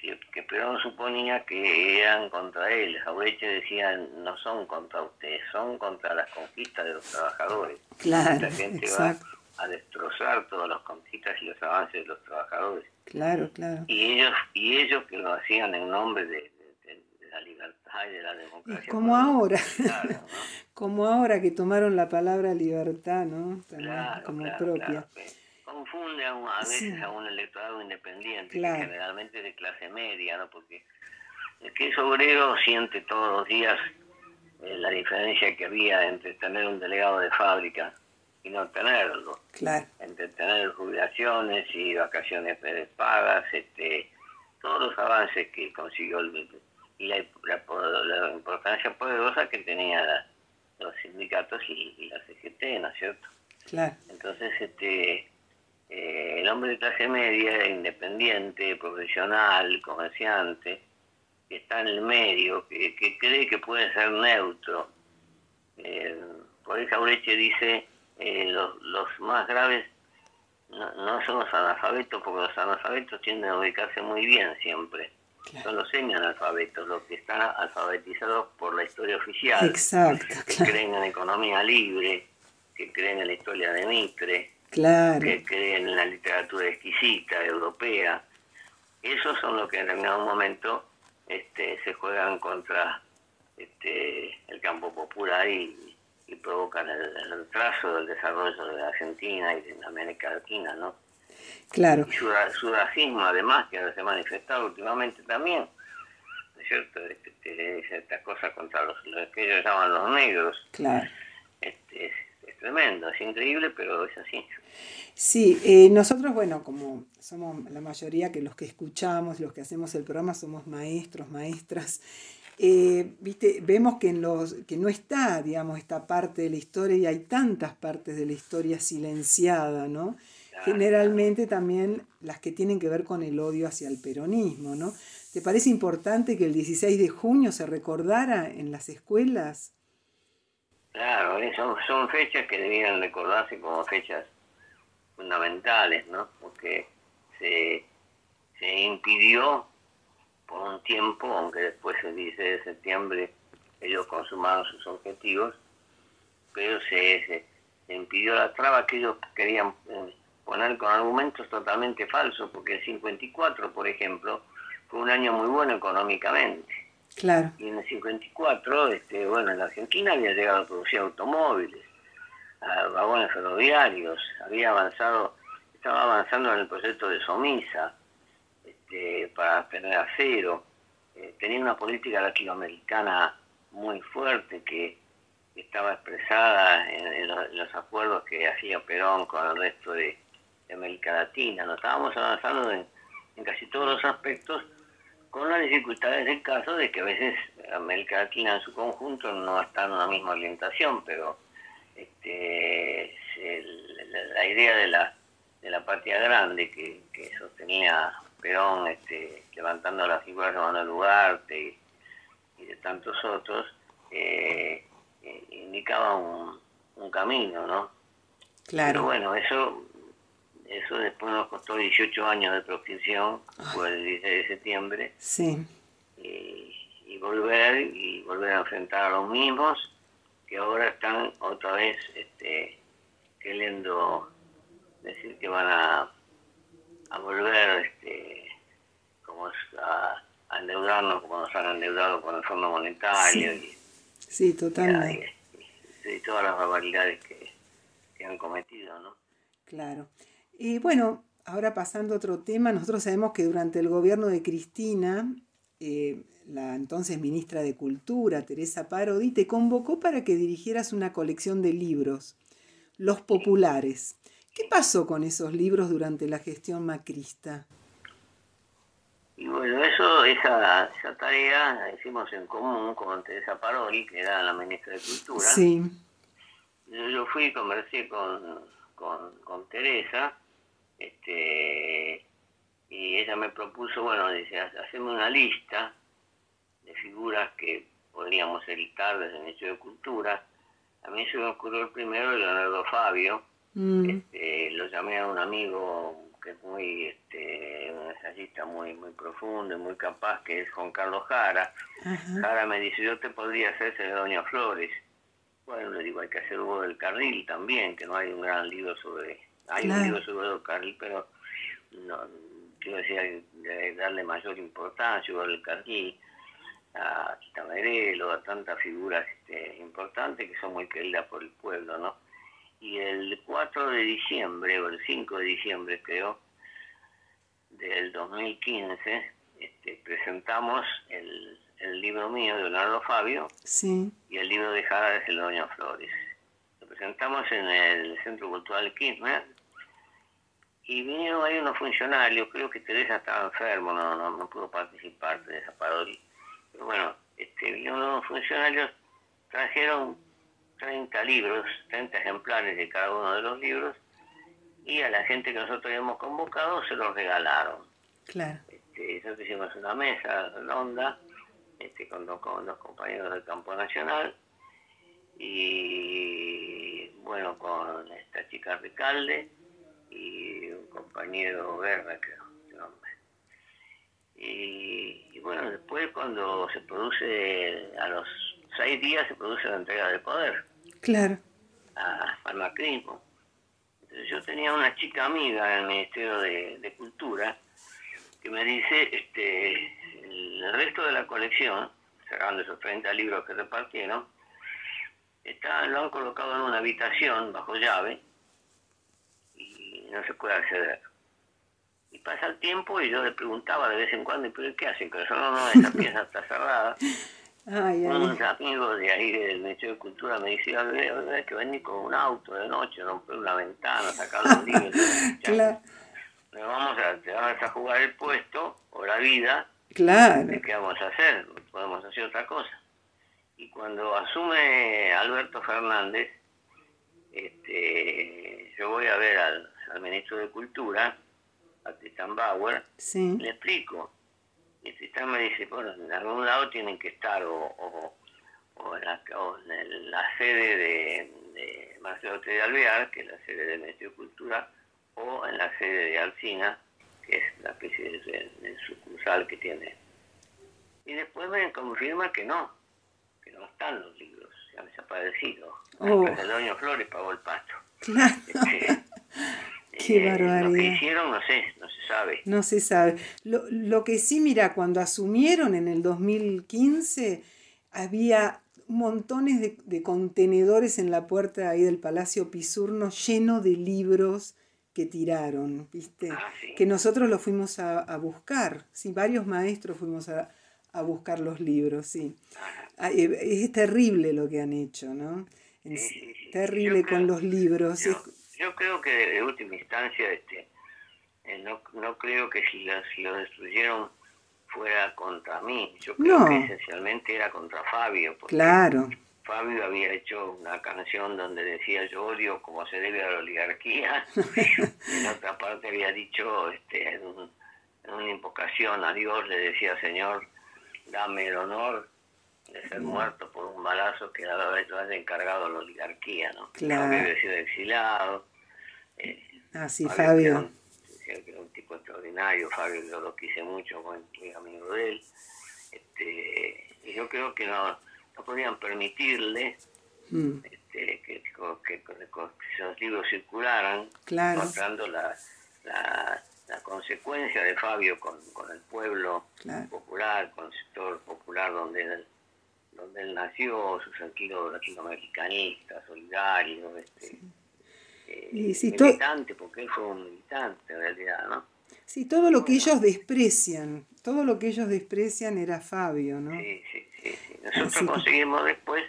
que, Perón suponía que eran contra él. Jaureche decía, no son contra ustedes, son contra las conquistas de los trabajadores. Claro, La gente va a destrozar todas las conquistas y los avances de los trabajadores. Claro, claro. Y ellos, y ellos que lo hacían en nombre de, la libertad y de la democracia. como ahora, como ahora que tomaron la palabra libertad, ¿no? como propia confunde a, a veces a un electorado independiente, generalmente de clase media, ¿no? Porque el que es obrero siente todos los días eh, la diferencia que había entre tener un delegado de fábrica y no tenerlo. Entre tener jubilaciones y vacaciones pagas, este, todos los avances que consiguió el, y la, la, importancia poderosa que tenían los sindicatos y, y, la CGT, ¿no es cierto? Claro. Entonces, este, eh, el hombre de clase media, independiente, profesional, comerciante, que está en el medio, que, cree que puede ser neutro. Eh, por eso Aureche dice, eh, los, los, más graves no, son los analfabetos, porque los analfabetos tienden a ubicarse muy bien siempre. Son los semi-analfabetos, los que están alfabetizados por la historia oficial, Exacto, que creen en economía libre, que creen en la historia de Mitre, claro. que creen en la literatura exquisita, europea. Esos son los que en determinado momento este, se juegan contra este, el campo popular y, provocan el, el, trazo del desarrollo de Argentina y de América Latina, ¿no? Claro. Y su, racismo, además, que se ha manifestado últimamente también, ¿no es cierto? Este, estas cosas contra los, que ellos llaman los negros. Claro. Este, es, tremendo, es increíble, pero es así. Sí, eh, nosotros, bueno, como somos la mayoría que los que escuchamos, los que hacemos el programa, somos maestros, maestras, eh, ¿viste? vemos que, en los, que no está, digamos, esta parte de la historia y hay tantas partes de la historia silenciada, ¿no? Generalmente también las que tienen que ver con el odio hacia el peronismo, ¿no? ¿Te parece importante que el 16 de junio se recordara en las escuelas? Claro, eh, son, son fechas que debían recordarse como fechas fundamentales, ¿no? Porque se, se impidió por un tiempo, aunque después el 16 de septiembre ellos consumaron sus objetivos, pero se, se, impidió la traba que ellos querían eh, poner con argumentos totalmente falsos, porque el 54, por ejemplo, fue un año muy bueno económicamente. Claro. Y en el 54, este, bueno, en Argentina había llegado a producir automóviles, vagones ferroviarios, había avanzado, estaba avanzando en el proyecto de Somisa, este, para tener acero. Eh, tenía una política latinoamericana muy fuerte que estaba expresada en, los, acuerdos que hacía Perón con el resto de, América Latina. Nos estábamos avanzando en, casi todos los aspectos, con las dificultades del caso de que a veces América Latina en su conjunto no está en una misma orientación, pero este, la, idea de la, de la patria grande que, que sostenía Perón este, levantando las figuras de Manuel Ugarte y, de tantos otros, eh, eh, indicaba un, camino, ¿no? Claro. Pero bueno, eso, eso después nos costó 18 años de proscripción, fue el 16 de septiembre. Sí. Y, volver, y volver a enfrentar a los mismos que ahora están otra vez este, queriendo decir que van a a volver este, como a, endeudarnos como nos han endeudado con el Fondo Monetario. Sí, y, sí totalmente. Y, todas las barbaridades que, han cometido, ¿no? Claro. Y bueno, ahora pasando a otro tema, nosotros sabemos que durante el gobierno de Cristina, eh, la entonces ministra de Cultura, Teresa Parodi, te convocó para que dirigieras una colección de libros, Los Populares. ¿Qué pasó con esos libros durante la gestión macrista? Y bueno, eso, esa, esa tarea la hicimos en común con Teresa Paroli, que era la ministra de Cultura. Sí. Yo fui y conversé con, con, Teresa, este, y ella me propuso, bueno, dice, hacemos una lista de figuras que podríamos editar desde el Ministerio de Cultura. A mí se me ocurrió el primero, Leonardo Fabio, Mm. Este, lo llamé a un amigo que es muy, este, un ensayista muy, muy profundo y muy capaz, que es Juan Carlos Jara. Jara me dice, yo te podría hacer Doña Flores. Bueno, le digo, hay que hacer Hugo del Carril también, que no hay un gran libro sobre... Hay un libro sobre del Carril, pero no, quiero decir, darle mayor importancia a Hugo del Carril, a Quita a tantas figuras este, importantes que son muy queridas por el pueblo, ¿no? y el 4 de diciembre, o el 5 de diciembre creo, del 2015, este, presentamos el, libro mío de Leonardo Fabio y el libro de Jara de Celoña Flores. Lo presentamos en el Centro Cultural Kirchner y vinieron ahí unos funcionarios, creo que Teresa estaba enfermo, no, no, pudo participar de esa parodia. Pero bueno, este, vinieron unos funcionarios, trajeron 30 libros, 30 ejemplares de cada uno de los libros, y a la gente que nosotros habíamos convocado se los regalaron. Claro. Este, nosotros hicimos una mesa redonda este, con, dos, compañeros del campo nacional y bueno, con esta chica Ricalde y un compañero Guerra, creo, nombre. Y, y bueno, después cuando se produce, a los seis días se produce la entrega del poder. Claro. al macrismo. Entonces yo tenía una chica amiga en el Ministerio de, Cultura que me dice, este, el resto de la colección, cerrando esos 30 libros que repartieron, está, lo han colocado en una habitación bajo llave y no se puede acceder. Y pasa el tiempo y yo le preguntaba de vez en cuando, ¿pero qué hacen? Pero no, no, esa pieza está cerrada. Ay, ay. Unos amigos de ahí del Ministerio de Cultura me decían, hay que venir con un auto de noche, romper una ventana, sacar los libros. Claro, Le vamos a, te vas a jugar el puesto o la vida, claro. ¿qué vamos a hacer? Podemos hacer otra cosa. Y cuando asume Alberto Fernández, este, yo voy a ver al, al ministro de Cultura, a Tristan Bauer, Sí, le explico. Y Tristán me dice, bueno, en algún lado tienen que estar, o, o, o en, la, o en la sede de, de Marcelo T. de Alvear, que es la sede del Ministerio de Cultura, o en la sede de Alcina, que es la especie de, sucursal que tiene. Y después me confirma que no, que no están los libros, se han desaparecido. Oh. Flores pagó el pato. claro. Este, Qué eh, Lo que hicieron no sé, no se sabe. No se sabe. Lo, lo que sí, mira, cuando asumieron en el 2015, había montones de, de contenedores en la puerta ahí del Palacio Pisurno lleno de libros que tiraron, ¿viste? Ah, sí. Que nosotros los fuimos a, a buscar, sí, varios maestros fuimos a, a buscar los libros, sí. Ah, eh, Es terrible lo que han hecho, ¿no? En- Sí, sí, sí. Terrible con los libros. Yo, es- yo creo que de última instancia, este, eh, no, no creo que si lo, si lo destruyeron fuera contra mí. Yo creo No. que esencialmente era contra Fabio, porque Claro, Fabio había hecho una canción donde decía yo odio como se debe a la oligarquía. y en otra parte había dicho, este, en, un- en una invocación a Dios, le decía, Señor, dame el honor de ser muerto por un balazo que lo haya lo haya encargado la oligarquía, ¿no? Claro. Fabio había sido exilado. Eh, así que era Fabio. que era un tipo extraordinario, Fabio yo lo quise mucho, muy amigo de él. Este, y yo creo que no, no podían permitirle Mm, este, que, que, que- libros circularan, Claro. mostrando la, la, la consecuencia de Fabio con, con el pueblo Claro. popular, con el sector popular donde él, donde él nació, su sentido latinoamericanista, solidario, este, eh, Y si militante, porque él fue un militante en realidad, ¿no? Sí, todo lo que ellos desprecian, todo lo que ellos desprecian era Fabio, ¿no? Sí, sí, sí. sí. Nosotros Así que- conseguimos después,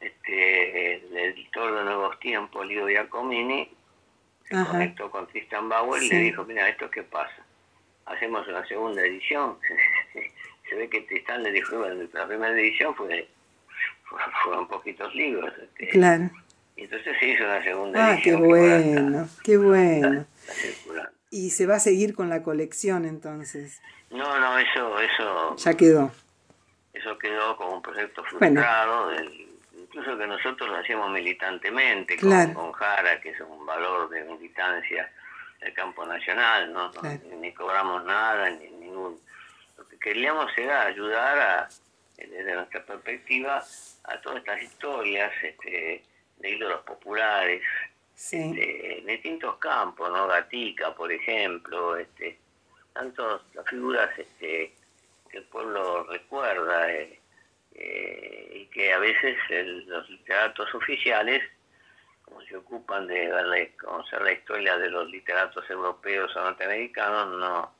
este, el editor de Nuevos Tiempos, Lido Giacomini, se Ajá. conectó con Tristan Bauer y Sí. le dijo, mira, ¿esto qué pasa? Hacemos una segunda edición. se ve que Tristán le dijo, bueno, la primera edición fue, fue- fueron poquitos libros. este, Claro. Y entonces se hizo una segunda Ah, qué edición. ahora está- bueno, qué bueno. está. Y se va a seguir con la colección entonces. No, no, eso, eso, Ya quedó. eso quedó como un proyecto Bueno. frustrado, del- incluso que nosotros lo hacíamos militantemente, Claro. con, con Jara, que es un valor de militancia del campo nacional, ¿no? No, Claro. ni cobramos nada, ni ningún... Lo que queríamos era ayudar a, desde nuestra perspectiva, a todas estas historias este, de ídolos populares, Sí. este, en distintos campos, ¿no? Gatica, por ejemplo, este, tantas figuras este, que el pueblo recuerda eh, eh, y que a veces el- los literatos oficiales, como se ocupan de darle- conocer la historia de los literatos europeos o norteamericanos, no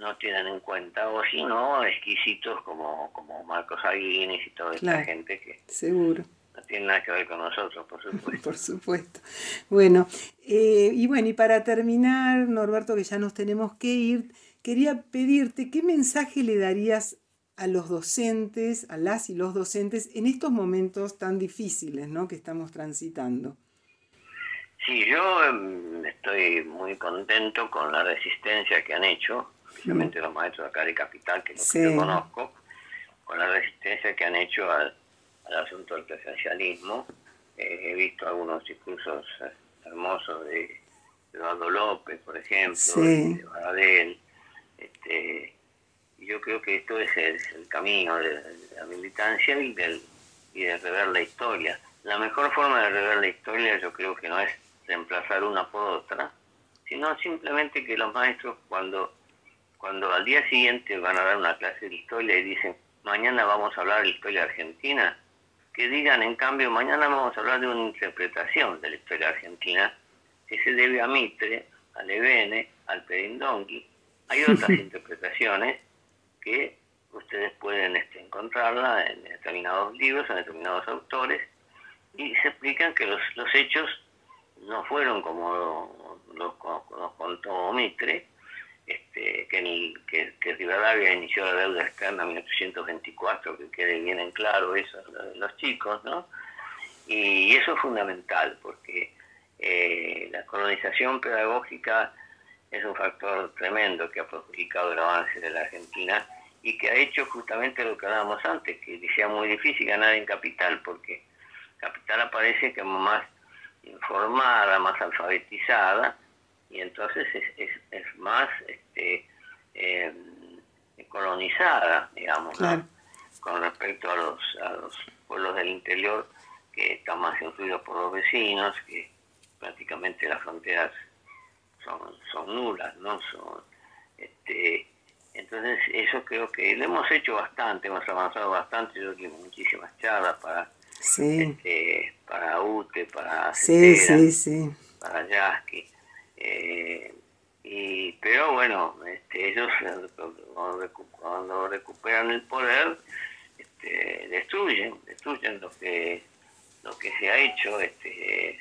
no tienen en cuenta, o si no, exquisitos como, como Marcos Aguinis y toda esta Claro. gente que Seguro, no tiene nada que ver con nosotros, por supuesto. por supuesto. Bueno, eh, y bueno, y para terminar, Norberto, que ya nos tenemos que ir, quería pedirte qué mensaje le darías a los docentes, a las y los docentes, en estos momentos tan difíciles ¿no? que estamos transitando. Sí, yo em, estoy muy contento con la resistencia que han hecho, especialmente los maestros acá de Capital, que Sí. que yo conozco, con la resistencia que han hecho al, al asunto del presencialismo. Eh, he visto algunos discursos eh, hermosos de Eduardo López, por ejemplo, Sí. de Baradel. Este, yo creo que esto es el, el camino de, de la militancia y, del, y de rever la historia. La mejor forma de rever la historia yo creo que no es reemplazar una por otra, sino simplemente que los maestros cuando, cuando al día siguiente van a dar una clase de historia y dicen, mañana vamos a hablar de la historia argentina, que digan en cambio, mañana vamos a hablar de una interpretación de la historia argentina que se debe a Mitre, Alevene, al Pedindonqui. Hay otras interpretaciones que ustedes pueden este, encontrarla en determinados libros, en determinados autores, y se explican que los, los hechos no fueron como los contó Mitre, este, que, que, que, Rivadavia inició la deuda externa en 1824, que quede bien en claro eso los chicos, ¿no? Y eso es fundamental, porque eh, la colonización pedagógica es un factor tremendo que ha perjudicado el avance de la Argentina y que ha hecho justamente lo que hablábamos antes, que sea muy difícil ganar en capital, porque capital aparece como más informada, más alfabetizada, y entonces es, es, más este, eh, colonizada, digamos, con respecto a los, a los pueblos del interior que están más influidos por los vecinos, que prácticamente las fronteras son, son nulas, ¿no? Son, este, entonces eso creo que lo hemos hecho bastante, hemos avanzado bastante, yo tengo muchísimas charlas para este, para UTE, para sí, sí, sí. para Yasky. Eh, y, pero bueno, este, ellos cuando recuperan el poder, este, destruyen, destruyen lo que lo que se ha hecho. Este,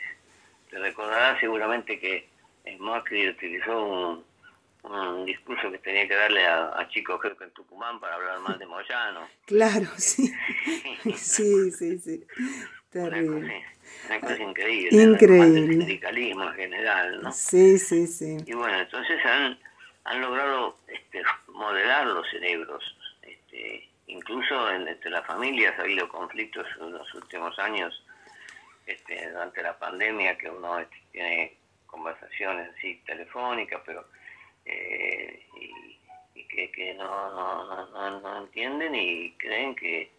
te recordarás seguramente que Macri utilizó un, un discurso que tenía que darle a, chicos creo que en Tucumán para hablar más de Moyano. Claro, sí. sí, sí, sí. Terrible. Una cosa, increíble. Increíble. El sindicalismo en general, ¿no? Sí, sí, sí. Y bueno, entonces han, han logrado este, modelar los cerebros. Este, incluso entre las familias ha habido conflictos en los últimos años, este, durante la pandemia, que uno este, tiene conversaciones así telefónicas, pero eh, y, que, no, no, no, entienden y creen que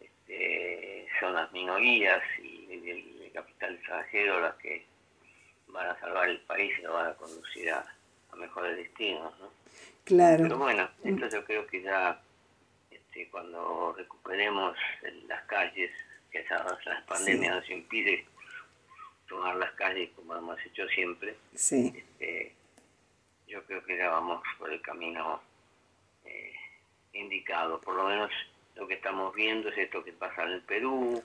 este, son las minorías y el, capital extranjero las que van a salvar el país y lo van a conducir a, mejores destinos. ¿no? Claro. Pero bueno, entonces yo creo que ya este, cuando recuperemos las calles, que esa, la pandemia nos impide tomar las calles como hemos hecho siempre, sí. Este, yo creo que ya vamos por el camino eh, indicado. Por lo menos lo que estamos viendo es esto que pasa en el Perú,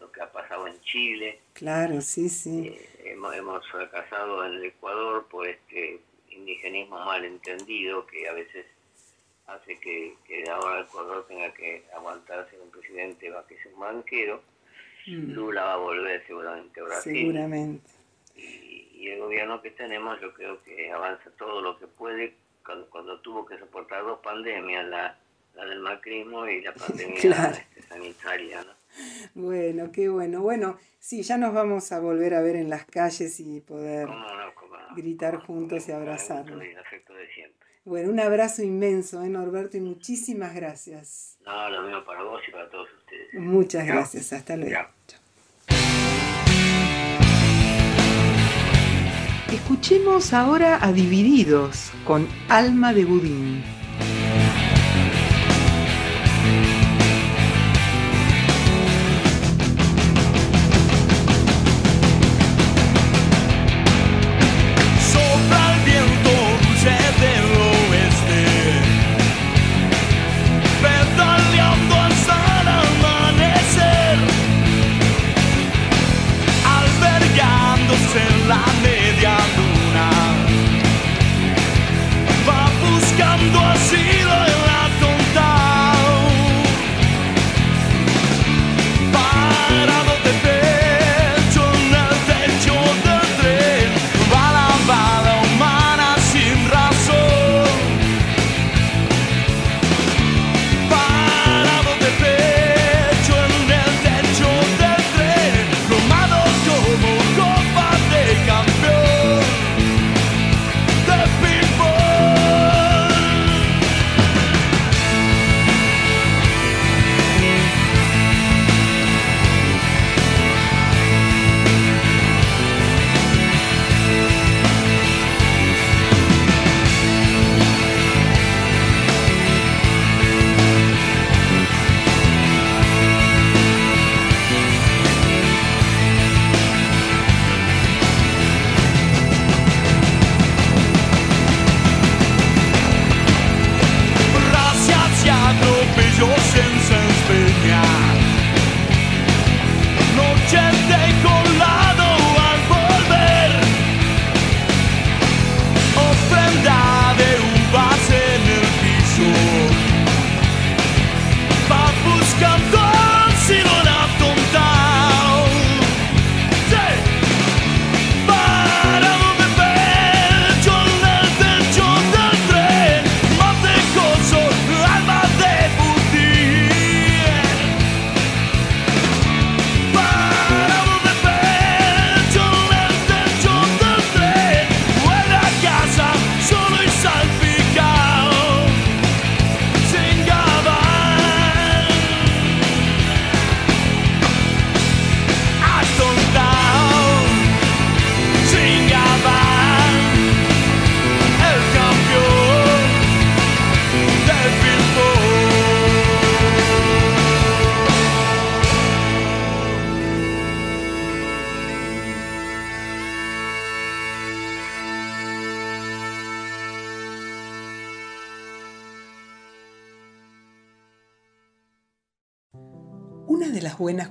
lo que ha pasado en Chile. Claro, sí, sí. Eh, hemos, fracasado en el Ecuador por este indigenismo mal entendido que a veces hace que, ahora el Ecuador tenga que aguantarse un presidente va que es un banquero. Mm. Lula va a volver seguramente a Brasil. Seguramente y el gobierno que tenemos yo creo que avanza todo lo que puede cuando, tuvo que soportar dos pandemias, la, del macrismo y la pandemia este, sanitaria. ¿no? Bueno, qué bueno. Bueno, sí, ya nos vamos a volver a ver en las calles y poder gritar juntos y abrazarnos. Bueno, un abrazo inmenso, ¿eh, Norberto? Y muchísimas gracias. No, lo mismo para vos y para todos ustedes. Muchas gracias. Hasta luego. Escuchemos ahora a Divididos con Alma de Budín.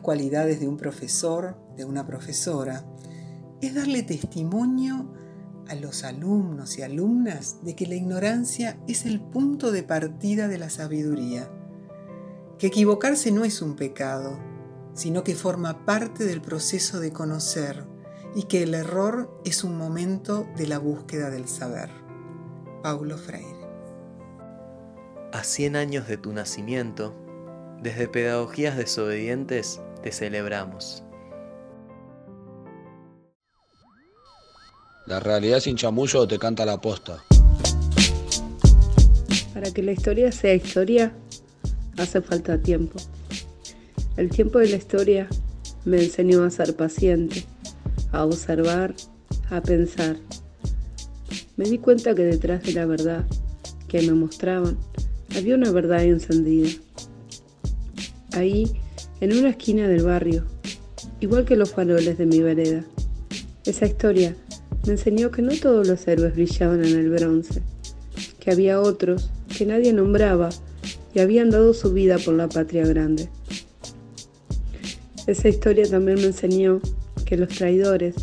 De un profesor, de una profesora, es darle testimonio a los alumnos y alumnas de que la ignorancia es el punto de partida de la sabiduría, que equivocarse no es un pecado, sino que forma parte del proceso de conocer y que el error es un momento de la búsqueda del saber. Paulo Freire. A 100 años de tu nacimiento, desde Pedagogías Desobedientes te celebramos. La realidad sin chamullo te canta la posta. Para que la historia sea historia, hace falta tiempo. El tiempo de la historia me enseñó a ser paciente, a observar, a pensar. Me di cuenta que detrás de la verdad que me mostraban había una verdad encendida. Ahí, en una esquina del barrio, igual que los faroles de mi vereda. Esa historia me enseñó que no todos los héroes brillaban en el bronce, que había otros que nadie nombraba y habían dado su vida por la patria grande. Esa historia también me enseñó que los traidores,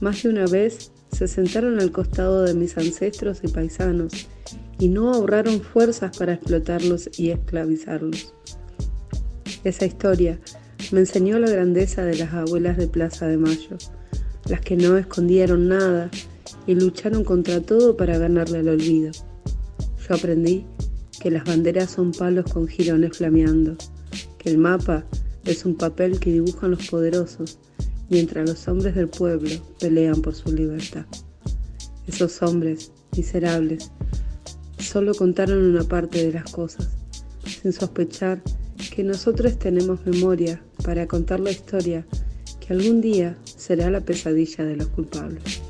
más de una vez, se sentaron al costado de mis ancestros y paisanos y no ahorraron fuerzas para explotarlos y esclavizarlos. Esa historia me enseñó la grandeza de las abuelas de Plaza de Mayo, las que no escondieron nada y lucharon contra todo para ganarle al olvido. Yo aprendí que las banderas son palos con jirones flameando, que el mapa es un papel que dibujan los poderosos mientras los hombres del pueblo pelean por su libertad. Esos hombres, miserables, solo contaron una parte de las cosas, sin sospechar que nosotros tenemos memoria para contar la historia que algún día será la pesadilla de los culpables.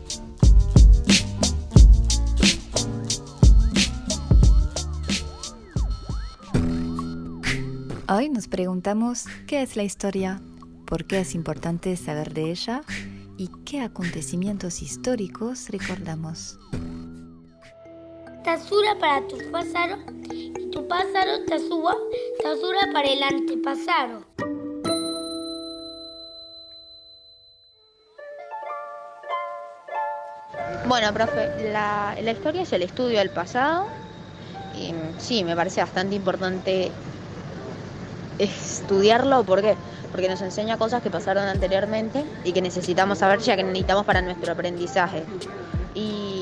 Hoy nos preguntamos qué es la historia, por qué es importante saber de ella y qué acontecimientos históricos recordamos. Tasura para tus pájaros tu pájaro te suba, tasura para el antepasado. Bueno, profe, la, historia es el estudio del pasado y sí, me parece bastante importante estudiarlo. ¿Por qué? Porque nos enseña cosas que pasaron anteriormente y que necesitamos saber ya que necesitamos para nuestro aprendizaje. Y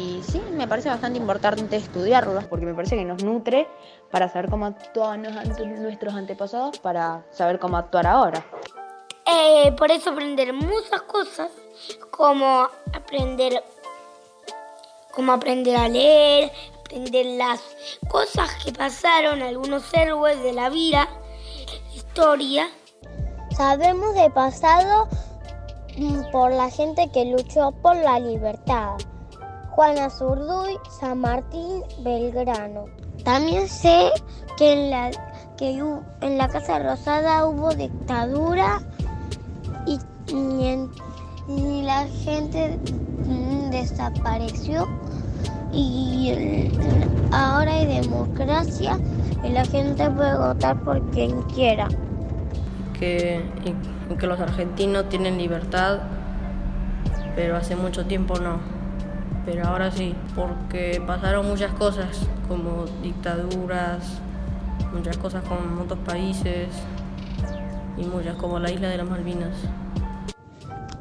me parece bastante importante estudiarlo, porque me parece que nos nutre para saber cómo actuaban nuestros antepasados, para saber cómo actuar ahora. Eh, por eso aprender muchas cosas, como aprender, como aprender a leer, aprender las cosas que pasaron, algunos héroes de la vida, historia. Sabemos de pasado por la gente que luchó por la libertad. Juana Zurduy, San Martín, Belgrano. También sé que en la, que en la Casa Rosada hubo dictadura y, la gente mm, desapareció y ahora hay democracia y la gente puede votar por quien quiera. Que, que los argentinos tienen libertad, pero hace mucho tiempo no pero ahora sí, porque pasaron muchas cosas, como dictaduras, muchas cosas con otros países y muchas, como la isla de las Malvinas.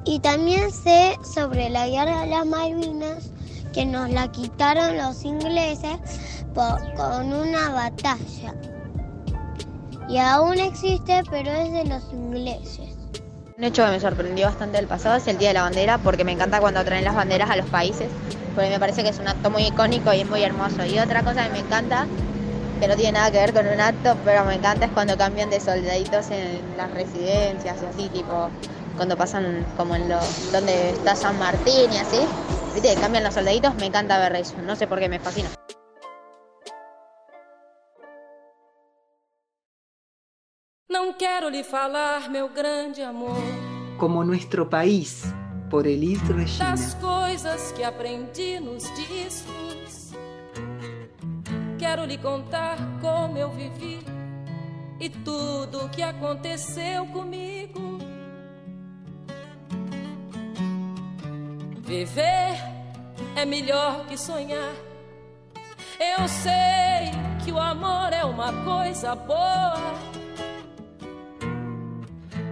Y también sé sobre la guerra de las Malvinas, que nos la quitaron los ingleses con una batalla. Y aún existe, pero es de los ingleses. Un hecho que me sorprendió bastante del pasado es el Día de la Bandera, porque me encanta cuando traen las banderas a los países, porque me parece que es un acto muy icónico y es muy hermoso. Y otra cosa que me encanta, que no tiene nada que ver con un acto, pero me encanta es cuando cambian de soldaditos en las residencias y así, tipo cuando pasan como en lo donde está San Martín y así. Viste, cambian los soldaditos, me encanta ver eso, no sé por qué me fascina. Quiero le falar, meu grande amor. Como nuestro país, por Elis Regina. Das coisas que aprendi nos discos. Quero lhe contar como eu vivi e tudo tudo que aconteceu comigo. Viver é melhor que sonhar. Eu sei que o amor é uma coisa boa.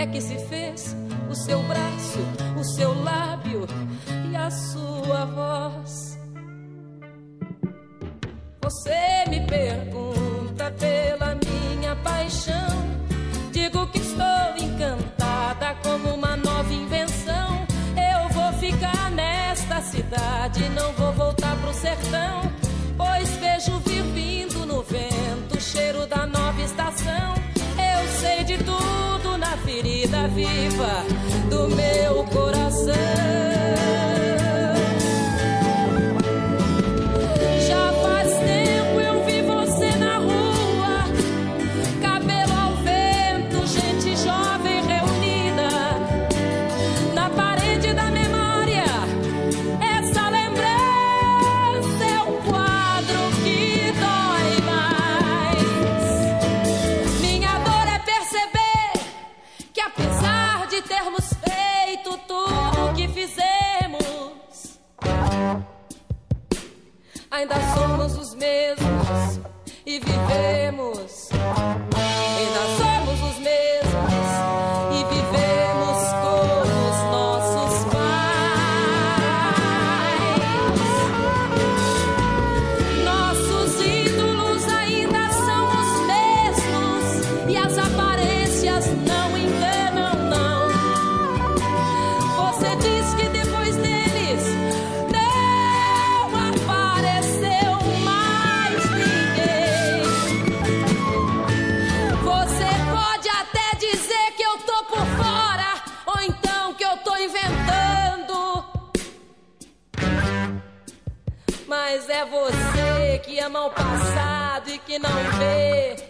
É que se fez o seu braço, o seu lábio e a sua voz. Você me pergunta pela minha paixão. Digo que estou encantada como uma nova invenção. Eu vou ficar nesta cidade, não vou voltar pro sertão. Viva do meu coração. Você que ama o passado e que não vê.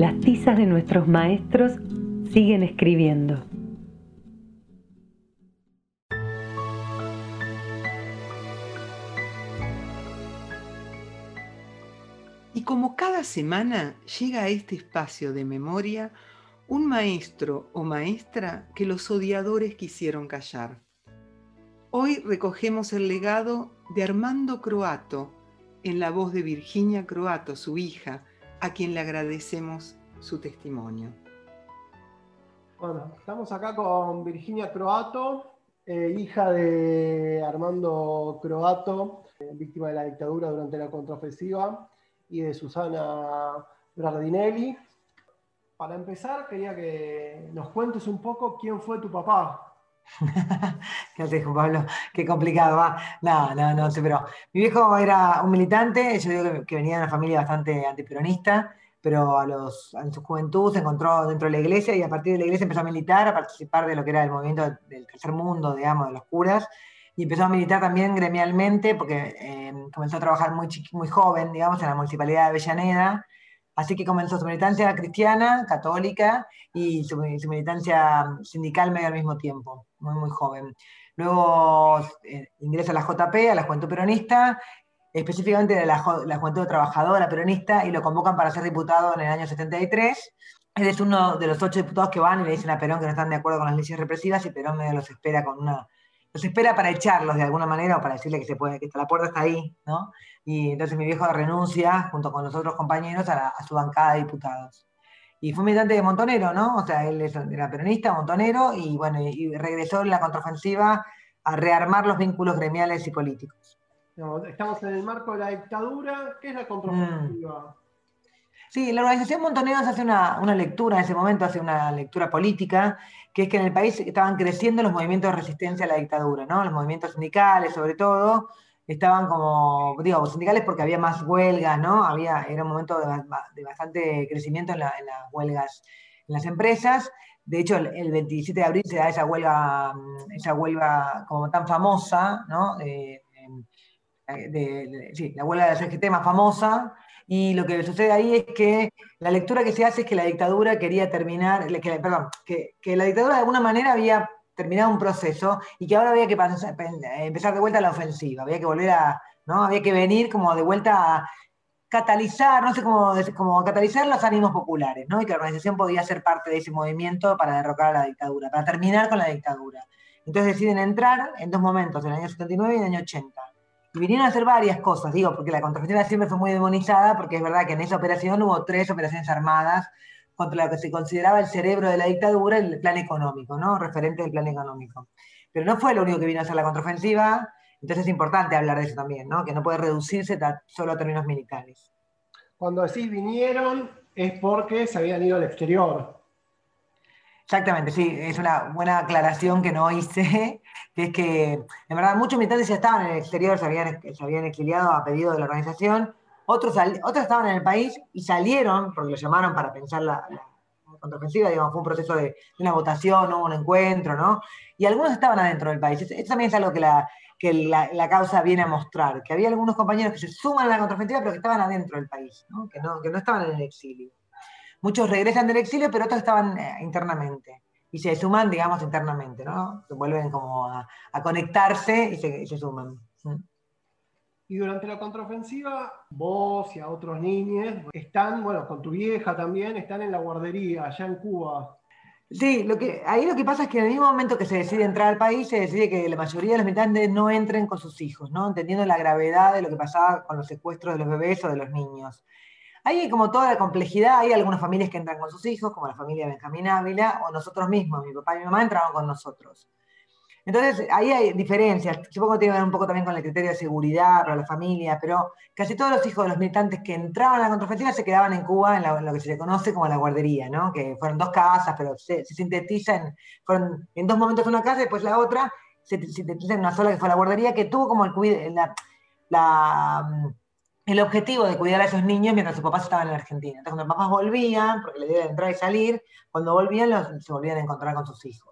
Las tizas de nuestros maestros siguen escribiendo. Y como cada semana llega a este espacio de memoria un maestro o maestra que los odiadores quisieron callar. Hoy recogemos el legado de Armando Croato en la voz de Virginia Croato, su hija, a quien le agradecemos su testimonio. Bueno, estamos acá con Virginia Croato, eh, hija de Armando Croato, eh, víctima de la dictadura durante la contraofensiva, y de Susana Bradinelli. Para empezar, quería que nos cuentes un poco quién fue tu papá. ¿Qué haces, Pablo? Qué complicado va. No, no, no sé, pero mi viejo era un militante, yo digo que, venía de una familia bastante antiperonista, pero a los, en su juventud se encontró dentro de la iglesia y a partir de la iglesia empezó a militar, a participar de lo que era el movimiento del tercer mundo, digamos, de los curas, y empezó a militar también gremialmente porque eh, comenzó a trabajar muy, muy joven, digamos, en la municipalidad de Avellaneda, Así que comenzó su militancia cristiana, católica, y su, militancia sindical medio al mismo tiempo, muy, muy joven. Luego eh, ingresa a la JP, a la Juventud Peronista, específicamente de la, la, Juventud Trabajadora Peronista, y lo convocan para ser diputado en el año 73. Él es uno de los ocho diputados que van y le dicen a Perón que no están de acuerdo con las leyes represivas, y Perón medio los espera con una los espera para echarlos de alguna manera o para decirle que se puede, que la puerta está ahí, ¿no? Y entonces mi viejo renuncia junto con los otros compañeros a, su bancada de diputados. Y fue militante de Montonero, ¿no? O sea, él era peronista, Montonero, y bueno, y regresó en la contraofensiva a rearmar los vínculos gremiales y políticos. estamos en el marco de la dictadura. ¿Qué es la contraofensiva? Mm. Sí, la organización Montoneros hace una, una, lectura, en ese momento hace una lectura política, que es que en el país estaban creciendo los movimientos de resistencia a la dictadura, ¿no? Los movimientos sindicales, sobre todo, estaban como, digo, sindicales porque había más huelgas, ¿no? Había, era un momento de, bastante crecimiento en, las huelgas en las empresas. De hecho, el, 27 de abril se da esa huelga, mm, esa huelga como tan famosa, ¿no? De, sí, la huelga de la CGT más famosa, y lo que sucede ahí es que la lectura que se hace es que la dictadura quería terminar, que, perdón, que la dictadura de alguna manera había terminado un proceso y que ahora había que empezar de vuelta a la ofensiva, había que volver a, ¿no? Había que venir como de vuelta a catalizar, no sé cómo, como catalizar los ánimos populares, ¿no? Y que la organización podía ser parte de ese movimiento para derrocar a la dictadura, para terminar con la dictadura. Entonces deciden entrar en dos momentos, en el año 79 y en el año 80. Y vinieron a hacer varias cosas, digo, porque la contraofensiva siempre fue muy demonizada, porque es verdad que en esa operación hubo tres operaciones armadas contra lo que se consideraba el cerebro de la dictadura, el plan económico, ¿no? Referente del plan económico. Pero no fue lo único que vino a hacer la contraofensiva, entonces es importante hablar de eso también, ¿no? Que no puede reducirse solo a términos militares. Cuando decís vinieron, es porque se habían ido al exterior. Exactamente, sí, es una buena aclaración que no hice, que es que en verdad muchos militantes ya estaban en el exterior, se habían, se habían exiliado a pedido de la organización, otros, otros estaban en el país y salieron, porque lo llamaron para pensar la, contraofensiva, digamos, fue un proceso de, una votación, un encuentro, ¿no? Y algunos estaban adentro del país. Eso también es algo que la, que la, causa viene a mostrar, que había algunos compañeros que se suman a la contraofensiva, pero que estaban adentro del país, ¿no? Que, no, que no estaban en el exilio. Muchos regresan del exilio, pero otros estaban eh, internamente. Y se suman, digamos, internamente, ¿no? Se vuelven como a, conectarse y se, suman. Y durante la contraofensiva, vos y a otros niños están, bueno, con tu vieja también, están en la guardería, allá en Cuba. Sí, lo que, ahí lo que pasa es que en el mismo momento que se decide entrar al país, se decide que la mayoría de los militantes no entren con sus hijos, ¿no? Entendiendo la gravedad de lo que pasaba con los secuestros de los bebés o de los niños. Hay como toda la complejidad, hay algunas familias que entran con sus hijos, como la familia Benjamín Ávila, o nosotros mismos, mi papá y mi mamá entraron con nosotros. Entonces, ahí hay diferencias. Supongo que tiene que ver un poco también con el criterio de seguridad para la familia, pero casi todos los hijos de los militantes que entraban a la contraofensiva se quedaban en Cuba en, lo que se le conoce como la guardería, ¿no? Que fueron dos casas, pero se, sintetizan, fueron en dos momentos una casa y después la otra, se sintetiza en una sola que fue la guardería, que tuvo como el, la, la objetivo de cuidar a esos niños mientras sus papás estaban en Argentina. Entonces, cuando los papás volvían, porque le dieron entrar y salir, cuando volvían se volvían a encontrar con sus hijos.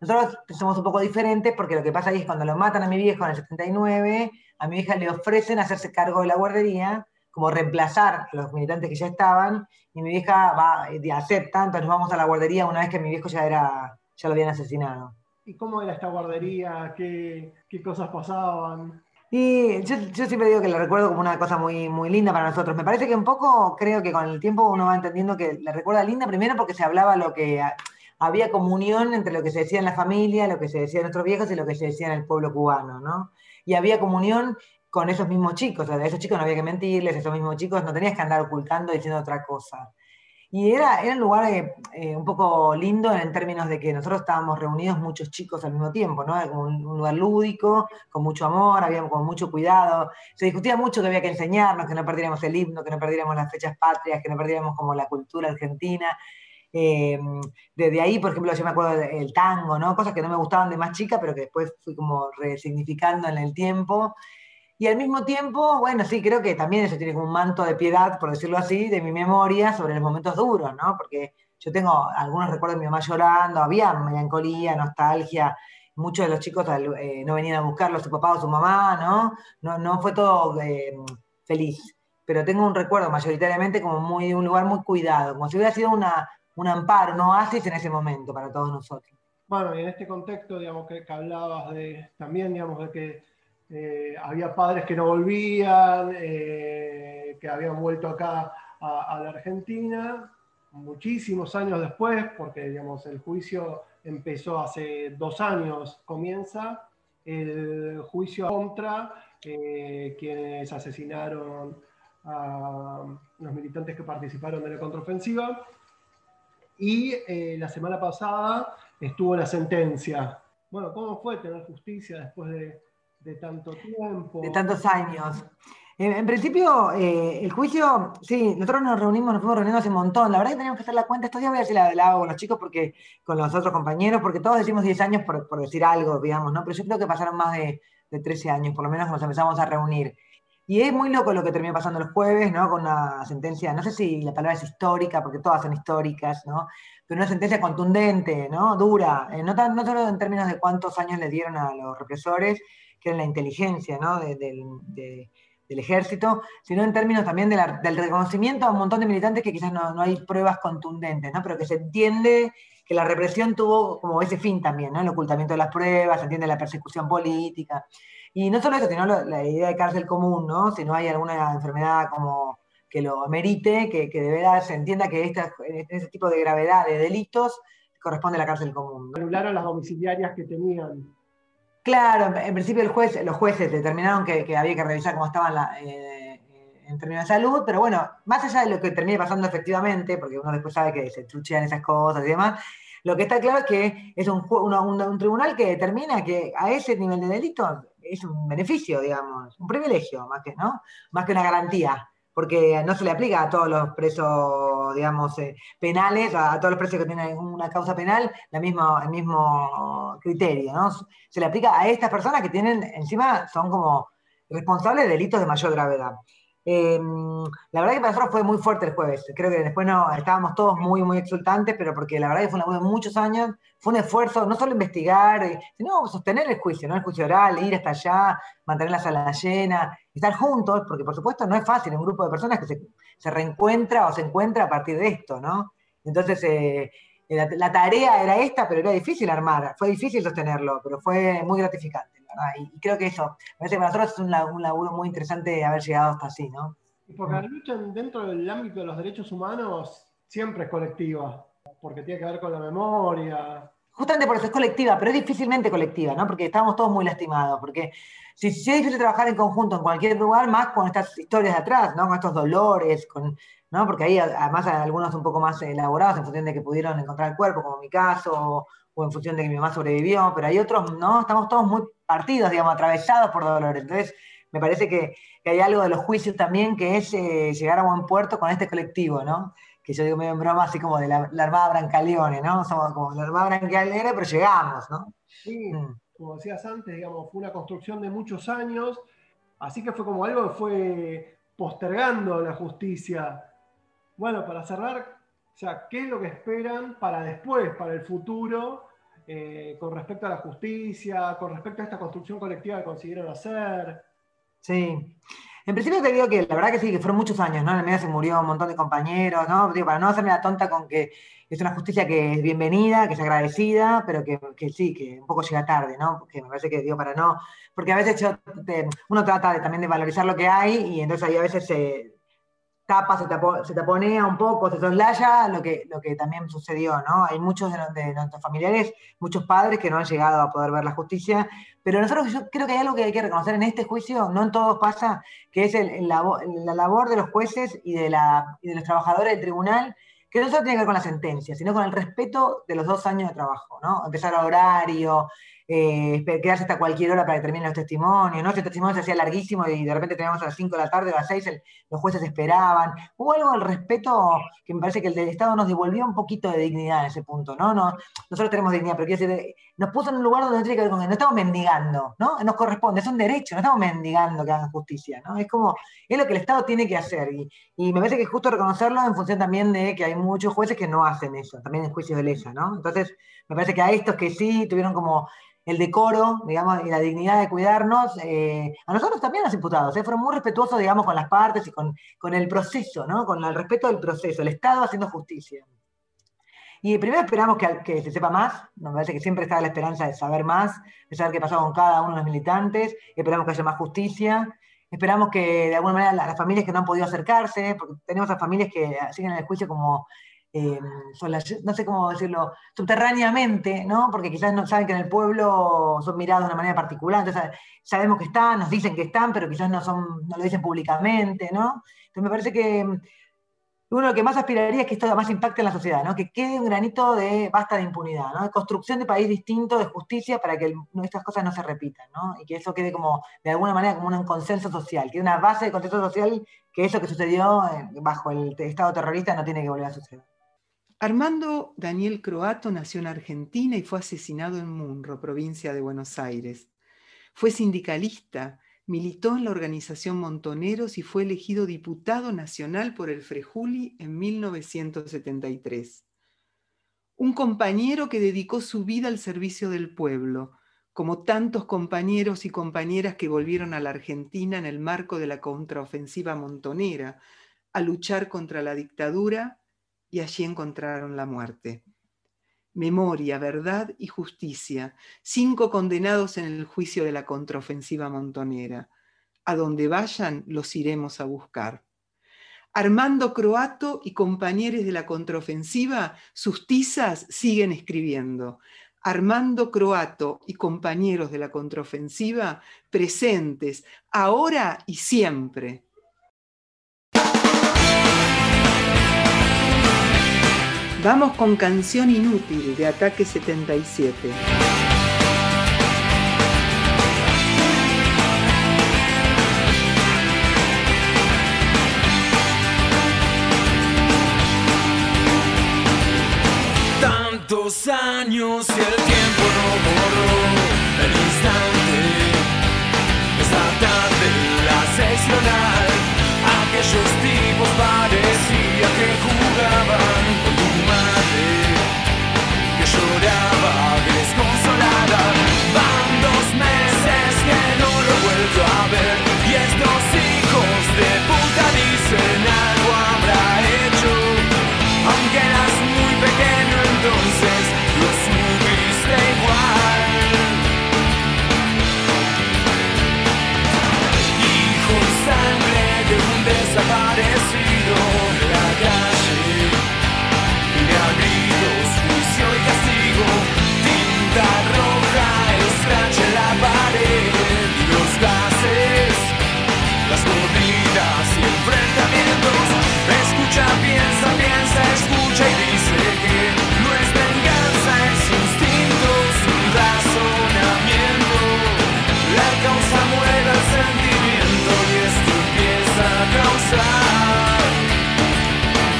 Nosotros somos un poco diferentes porque lo que pasa ahí es cuando lo matan a mi viejo en el 79, a mi hija le ofrecen hacerse cargo de la guardería, como reemplazar a los militantes que ya estaban, y mi vieja va y acepta, entonces vamos a la guardería una vez que mi viejo ya, era, ya lo habían asesinado. ¿Y cómo era esta guardería? ¿Qué, qué cosas pasaban? Y yo, yo, siempre digo que la recuerdo como una cosa muy, muy linda para nosotros. Me parece que un poco, creo que con el tiempo uno va entendiendo que la recuerda linda primero porque se hablaba lo que había comunión entre lo que se decía en la familia, lo que se decía en nuestros viejos y lo que se decía en el pueblo cubano, ¿no? Y había comunión con esos mismos chicos, o sea, a esos chicos no había que mentirles, esos mismos chicos no tenías que andar ocultando diciendo otra cosa. Y era, era un lugar eh, un poco lindo en términos de que nosotros estábamos reunidos muchos chicos al mismo tiempo, ¿no? Como un, lugar lúdico, con mucho amor, había con mucho cuidado. Se discutía mucho que había que enseñarnos, que no perdiéramos el himno, que no perdiéramos las fechas patrias, que no perdiéramos como la cultura argentina. Eh, desde ahí, por ejemplo, yo me acuerdo del tango, ¿no? Cosas que no me gustaban de más chica, pero que después fui como resignificando en el tiempo. Y al mismo tiempo, bueno, sí, creo que también eso tiene como un manto de piedad, por decirlo así, de mi memoria sobre los momentos duros, ¿no? Porque yo tengo algunos recuerdos de mi mamá llorando, había melancolía, nostalgia, muchos de los chicos eh, no venían a buscarlo, su papá o su mamá, ¿no? No, fue todo eh, feliz. Pero tengo un recuerdo mayoritariamente como muy, un lugar muy cuidado, como si hubiera sido una, un amparo, un oasis en ese momento para todos nosotros. Bueno, y en este contexto, digamos, que, que hablabas de, también, digamos, de que eh, había padres que no volvían, eh, que habían vuelto acá a, la Argentina, muchísimos años después, porque digamos, el juicio empezó hace dos años, comienza el juicio contra eh, quienes asesinaron a los militantes que participaron de la contraofensiva. Y la semana pasada estuvo la sentencia. Bueno, ¿cómo fue tener justicia después de tanto tiempo. De tantos años. En, principio, eh, el juicio, sí, nosotros nos reunimos, nos fuimos reuniendo hace un montón. La verdad que teníamos que hacer la cuenta. Estos días voy a decir la, la con los chicos, porque, con los otros compañeros, porque todos decimos 10 años por, por, decir algo, digamos, ¿no? Pero yo creo que pasaron más de, de 13 años, por lo menos nos empezamos a reunir. Y es muy loco lo que terminó pasando el jueves, ¿no? Con una sentencia, no sé si la palabra es histórica, porque todas son históricas, ¿no? Pero una sentencia contundente, ¿no? Dura, eh, no, tan, no solo en términos de cuántos años le dieron a los represores, que era la inteligencia ¿no? del ejército, sino en términos también del reconocimiento a un montón de militantes que quizás no, hay pruebas contundentes, ¿no? pero que se entiende que la represión tuvo como ese fin también, ¿no? el ocultamiento de las pruebas, se entiende la persecución política. Y no solo eso, sino la idea de cárcel común, ¿no? si no hay alguna enfermedad como que lo amerite, que, que de verdad se entienda que esta, este tipo de gravedad de delitos corresponde a la cárcel común. Anularon las domiciliarias que tenían Claro, en principio el juez, los jueces determinaron que, había que revisar cómo estaban eh, en términos de salud, pero bueno, más allá de lo que termine pasando efectivamente, porque uno después sabe que se truchean esas cosas y demás, lo que está claro es que es un, un, tribunal que determina que a ese nivel de delito es un beneficio, digamos, un privilegio, más que, ¿no? más que una garantía porque no se le aplica a todos los presos, digamos, eh, penales, a, todos los presos que tienen una causa penal, la misma, el mismo criterio, ¿no? Se le aplica a estas personas que tienen, encima, son como responsables de delitos de mayor gravedad. Em, la verdad que para nosotros fue muy fuerte el jueves. Creo que después no, estábamos todos muy, muy exultantes, pero porque la verdad que fue una de muchos años. Fue un esfuerzo no solo investigar, eh, sino sostener el juicio, ¿no? El juicio oral, ir hasta allá, mantener la sala llena, estar juntos, porque por supuesto no es fácil un grupo de personas que se, reencuentra o se encuentra a partir de esto, ¿no? Entonces, eh, la, tarea era esta, pero era difícil armar, fue difícil sostenerlo, pero fue muy gratificante. Y, creo que eso, me parece que para nosotros es un, laburo muy interesante haber llegado hasta así, ¿no? Porque la lucha dentro del ámbito de los derechos humanos siempre es colectiva, porque tiene que ver con la memoria. Justamente por eso es colectiva, pero es difícilmente colectiva, ¿no? Porque estamos todos muy lastimados, porque si, si, es difícil trabajar en conjunto en cualquier lugar, más con estas historias de atrás, ¿no? Con estos dolores, con, ¿no? Porque ahí además hay algunos un poco más elaborados en función de que pudieron encontrar el cuerpo, como mi caso, o en función de que mi mamá sobrevivió, pero hay otros, ¿no? Estamos todos muy partidos, digamos, atravesados por dolor. Entonces, me parece que, hay algo de los juicios también que es eh, llegar a buen puerto con este colectivo, ¿no? Que yo digo medio en broma, así como de la, Armada Brancaleone, ¿no? Somos como la Armada Brancaleone, pero llegamos, ¿no? Sí, mm. como decías antes, digamos, fue una construcción de muchos años, así que fue como algo que fue postergando la justicia. Bueno, para cerrar, o sea, ¿qué es lo que esperan para después, para el futuro? Eh, con respecto a la justicia, con respecto a esta construcción colectiva que consiguieron hacer. Sí. En principio te digo que la verdad que sí, que fueron muchos años, ¿no? En el medio se murió un montón de compañeros, ¿no? Digo, para no hacerme la tonta con que es una justicia que es bienvenida, que es agradecida, pero que, que sí, que un poco llega tarde, ¿no? Porque me parece que digo para no, porque a veces yo te- uno trata de, también de valorizar lo que hay y entonces ahí a veces se tapa, se, tapo- se taponea un poco, se soslaya lo que, lo que también sucedió, ¿no? Hay muchos de, nuestros familiares, muchos padres que no han llegado a poder ver la justicia, pero nosotros yo creo que hay algo que hay que reconocer en este juicio, no en todos pasa, que es la labor de los jueces y de, la, y de los trabajadores del tribunal, que no solo tiene que ver con la sentencia, sino con el respeto de los dos años de trabajo, ¿no? Empezar a horario, eh, quedarse hasta cualquier hora para que terminen los testimonios, ¿no? El testimonio se hacía larguísimo y de repente teníamos a las 5 de la tarde o a las 6, el- los jueces esperaban. Hubo algo del respeto que me parece que el del Estado nos devolvió un poquito de dignidad en ese punto, ¿no? no nosotros tenemos dignidad, pero quiero decir, nos puso en un lugar donde no tiene que ver con que no estamos mendigando, ¿no? Nos corresponde, es un derecho, no estamos mendigando que hagan justicia, ¿no? Es como, es lo que el Estado tiene que hacer. Y, y me parece que es justo reconocerlo en función también de que hay muchos jueces que no hacen eso, también en juicios de lesa, ¿no? Entonces, me parece que a estos que sí tuvieron como el decoro, digamos, y la dignidad de cuidarnos, eh, a nosotros también los imputados, ¿eh? fueron muy respetuosos, digamos, con las partes y con, con el proceso, ¿no? Con el respeto del proceso, el Estado haciendo justicia. Y primero esperamos que, que se sepa más, nos parece que siempre está la esperanza de saber más, de saber qué pasó con cada uno de los militantes, esperamos que haya más justicia, esperamos que de alguna manera la- las familias que no han podido acercarse, porque tenemos a familias que siguen el juicio como, eh, solas- no sé cómo decirlo, subterráneamente, ¿no? Porque quizás no saben que en el pueblo son mirados de una manera particular, entonces sabemos que están, nos dicen que están, pero quizás no, son, no lo dicen públicamente, ¿no? Entonces me parece que uno lo que más aspiraría es que esto además impacte en la sociedad, ¿no? que quede un granito de basta de impunidad, ¿no? de construcción de país distinto, de justicia, para que el- estas cosas no se repitan, ¿no? y que eso quede como, de alguna manera, como un consenso social, que una base de consenso social, que eso que sucedió eh, bajo el Estado terrorista no tiene que volver a suceder. Armando Daniel Croato nació en Argentina y fue asesinado en Munro, provincia de Buenos Aires. Fue sindicalista, militó en la organización Montoneros y fue elegido diputado nacional por el Frejuli en 1973. Un compañero que dedicó su vida al servicio del pueblo, como tantos compañeros y compañeras que volvieron a la Argentina en el marco de la contraofensiva montonera, a luchar contra la dictadura y allí encontraron la muerte. Memoria, verdad y justicia, cinco condenados en el juicio de la contraofensiva montonera. A donde vayan, los iremos a buscar. Armando Croato y compañeros de la contraofensiva, sus tizas siguen escribiendo. Armando Croato y compañeros de la contraofensiva, presentes, ahora y siempre. Vamos con Canción Inútil de Ataque 77. Tantos años y el tiempo no borró el instante. Esta tarde la seccional, aquellos tipos parecía Piensa, piensa, escucha y dice que no es venganza, es instinto, su razonamiento. La causa muere el sentimiento y esto empieza a causar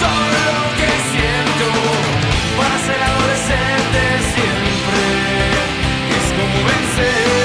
todo lo que siento. Para ser adolescente siempre es como vencer.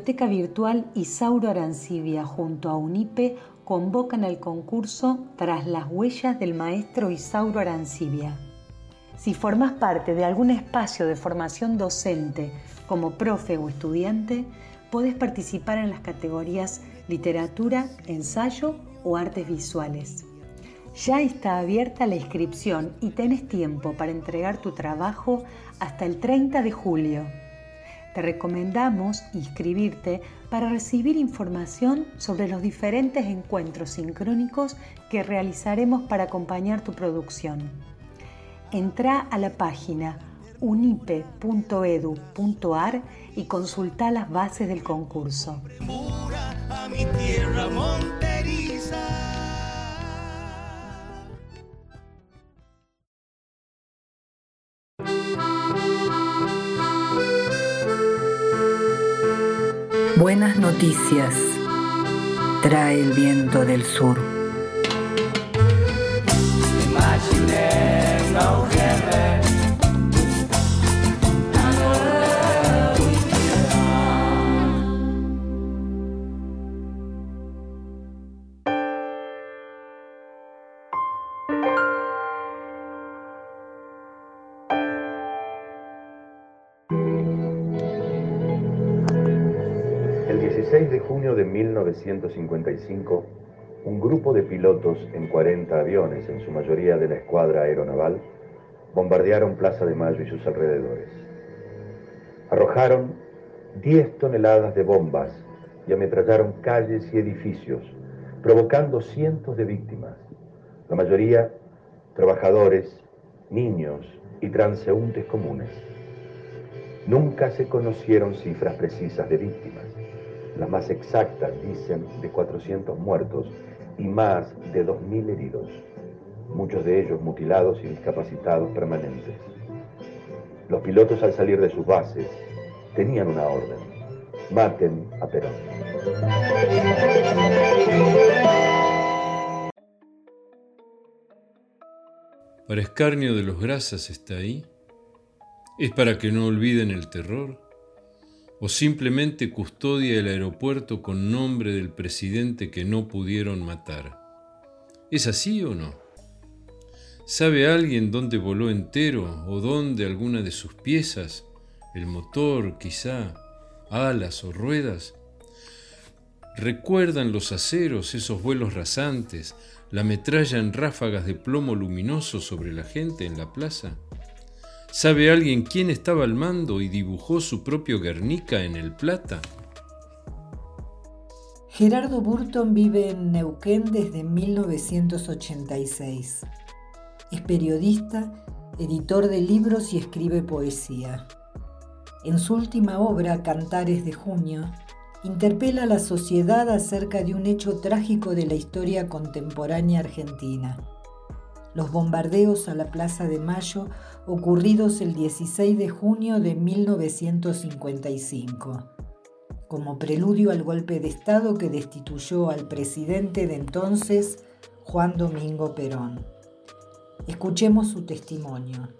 Biblioteca Virtual Isauro Arancibia junto a UNIPE convocan al concurso Tras las huellas del maestro Isauro Arancibia. Si formas parte de algún espacio de formación docente como profe o estudiante, podés participar en las categorías literatura, ensayo o artes visuales. Ya está abierta la inscripción y tenés tiempo para entregar tu trabajo hasta el 30 de julio. Te recomendamos inscribirte para recibir información sobre los diferentes encuentros sincrónicos que realizaremos para acompañar tu producción. Entra a la página unipe.edu.ar y consulta las bases del concurso. Buenas noticias trae el viento del sur. 1955, un grupo de pilotos en 40 aviones, en su mayoría de la escuadra aeronaval, bombardearon Plaza de Mayo y sus alrededores. Arrojaron 10 toneladas de bombas y ametrallaron calles y edificios, provocando cientos de víctimas, la mayoría trabajadores, niños y transeúntes comunes. Nunca se conocieron cifras precisas de víctimas. Las más exactas dicen de 400 muertos y más de 2.000 heridos, muchos de ellos mutilados y discapacitados permanentes. Los pilotos al salir de sus bases tenían una orden, maten a Perón. Para escarnio de los grasas está ahí. ¿Es para que no olviden el terror? ¿O simplemente custodia el aeropuerto con nombre del presidente que no pudieron matar? ¿Es así o no? ¿Sabe alguien dónde voló entero o dónde alguna de sus piezas? El motor, quizá, alas o ruedas. ¿Recuerdan los aceros, esos vuelos rasantes, la metralla en ráfagas de plomo luminoso sobre la gente en la plaza? ¿Sabe alguien quién estaba al mando y dibujó su propio Guernica en el Plata? Gerardo Burton vive en Neuquén desde 1986. Es periodista, editor de libros y escribe poesía. En su última obra, Cantares de Junio, interpela a la sociedad acerca de un hecho trágico de la historia contemporánea argentina los bombardeos a la Plaza de Mayo ocurridos el 16 de junio de 1955, como preludio al golpe de Estado que destituyó al presidente de entonces, Juan Domingo Perón. Escuchemos su testimonio.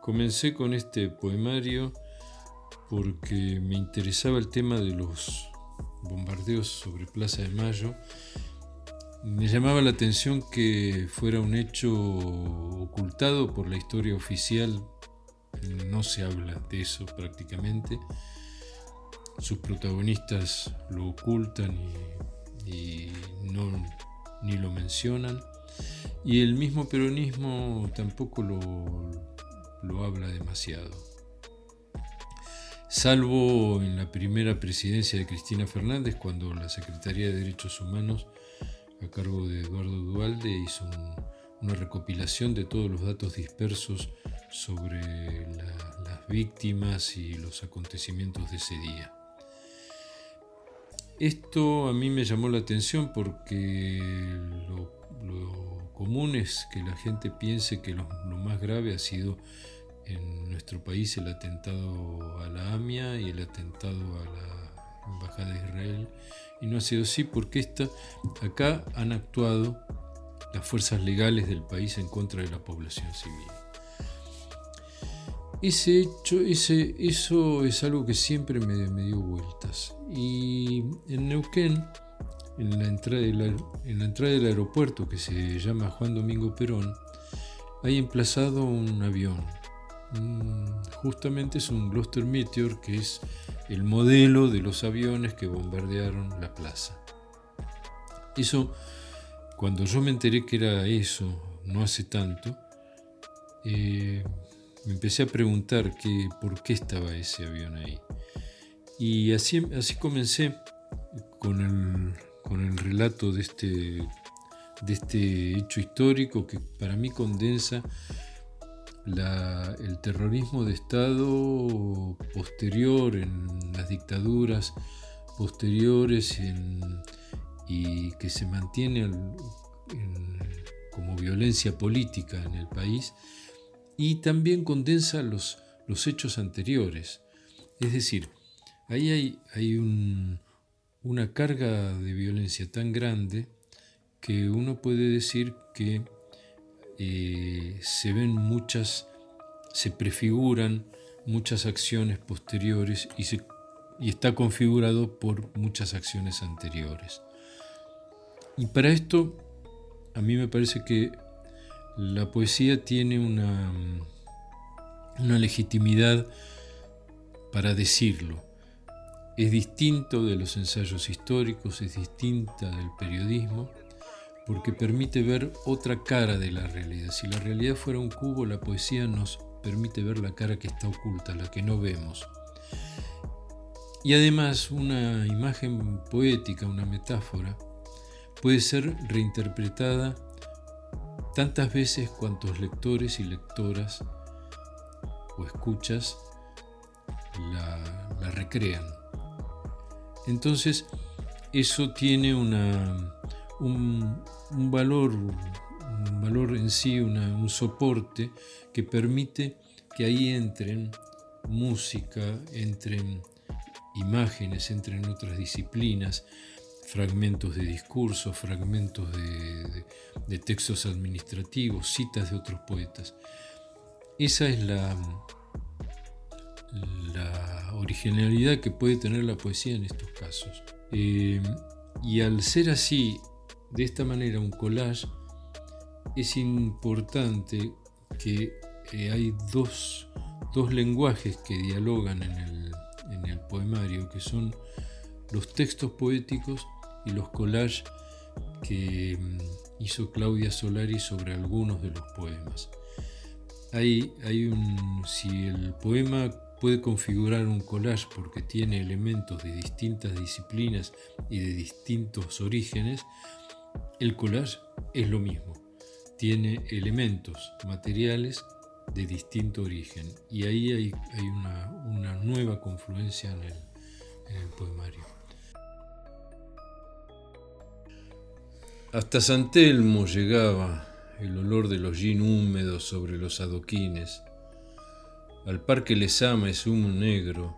Comencé con este poemario porque me interesaba el tema de los bombardeos sobre Plaza de Mayo me llamaba la atención que fuera un hecho ocultado por la historia oficial. No se habla de eso prácticamente. Sus protagonistas lo ocultan y, no, ni lo mencionan. Y el mismo peronismo tampoco lo, lo habla demasiado. Salvo en la primera presidencia de Cristina Fernández, cuando la Secretaría de Derechos Humanos a cargo de Eduardo Dualde, hizo una recopilación de todos los datos dispersos sobre las víctimas y los acontecimientos de ese día. Esto a mí me llamó la atención porque lo, común es que la gente piense que lo, más grave ha sido en nuestro país el atentado a la AMIA y el atentado a la Embajada de Israel y no ha sido así porque esta, acá han actuado las fuerzas legales del país en contra de la población civil. ese hecho, ese, eso es algo que siempre me, me, dio vueltas. Y en Neuquén, en la, entrada del, en la entrada del aeropuerto que se llama Juan Domingo Perón, hay emplazado un avión. Justamente es un Gloster Meteor, que es el modelo de los aviones que bombardearon la plaza. Eso, cuando yo me enteré que era eso, no hace tanto, eh, me empecé a preguntar que, por qué estaba ese avión ahí. Y así, así comencé con el, con el relato de este, de este hecho histórico que para mí condensa el terrorismo de Estado posterior en las dictaduras posteriores y que se mantiene como violencia política en el país y también condensa los, los hechos anteriores. Es decir, ahí hay, hay una carga de violencia tan grande que uno puede decir que eh, se ven muchas, se prefiguran muchas acciones posteriores y, se, y está configurado por muchas acciones anteriores. Y para esto, a mí me parece que la poesía tiene una, una legitimidad para decirlo. Es distinto de los ensayos históricos, es distinta del periodismo, porque permite ver otra cara de la realidad. Si la realidad fuera un cubo, la poesía nos permite ver la cara que está oculta, la que no vemos. Y además una imagen poética, una metáfora, puede ser reinterpretada tantas veces cuantos lectores y lectoras o escuchas la, recrean. Entonces, eso tiene una, un, valor, un valor en sí, un soporte que permite que ahí entren música, entren imágenes, entren otras disciplinas, fragmentos de discursos, fragmentos de, textos administrativos, citas de otros poetas. Esa es la, originalidad que puede tener la poesía en estos casos. Eh, y al ser así, de esta manera, un collage, es importante que eh, hay dos, dos, lenguajes que dialogan en el, en el poemario, que son los textos poéticos y los collages que mm, hizo Claudia Solari sobre algunos de los poemas. Hay, hay un, si el poema puede configurar un collage porque tiene elementos de distintas disciplinas y de distintos orígenes, el collage es lo mismo. Tiene elementos materiales de distinto origen y ahí hay, una, nueva confluencia en el, poemario. Hasta San Telmo llegaba el olor de los gin húmedos sobre los adoquines. Al parque Lesama es humo negro,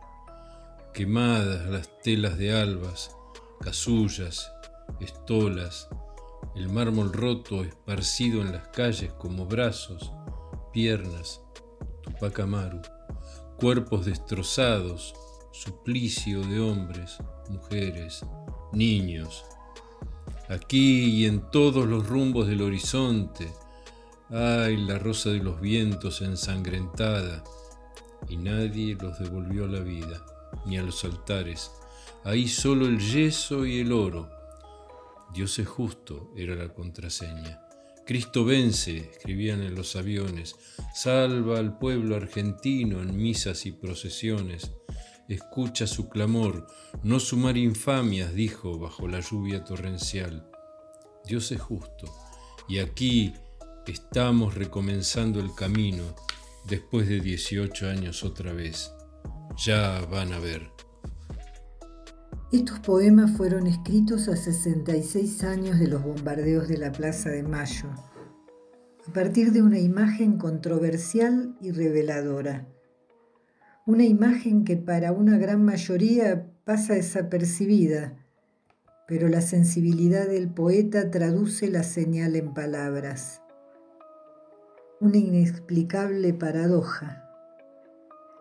quemadas las telas de albas, casullas, estolas, el mármol roto esparcido en las calles como brazos, piernas, Tupac Amaru, cuerpos destrozados, suplicio de hombres, mujeres, niños, aquí y en todos los rumbos del horizonte. Ay, la rosa de los vientos ensangrentada. Y nadie los devolvió a la vida, ni a los altares. Ahí solo el yeso y el oro. Dios es justo, era la contraseña. Cristo vence, escribían en los aviones. Salva al pueblo argentino en misas y procesiones escucha su clamor, no sumar infamias, dijo bajo la lluvia torrencial. Dios es justo, y aquí estamos recomenzando el camino después de 18 años otra vez. Ya van a ver. Estos poemas fueron escritos a 66 años de los bombardeos de la Plaza de Mayo, a partir de una imagen controversial y reveladora una imagen que para una gran mayoría pasa desapercibida, pero la sensibilidad del poeta traduce la señal en palabras. Una inexplicable paradoja.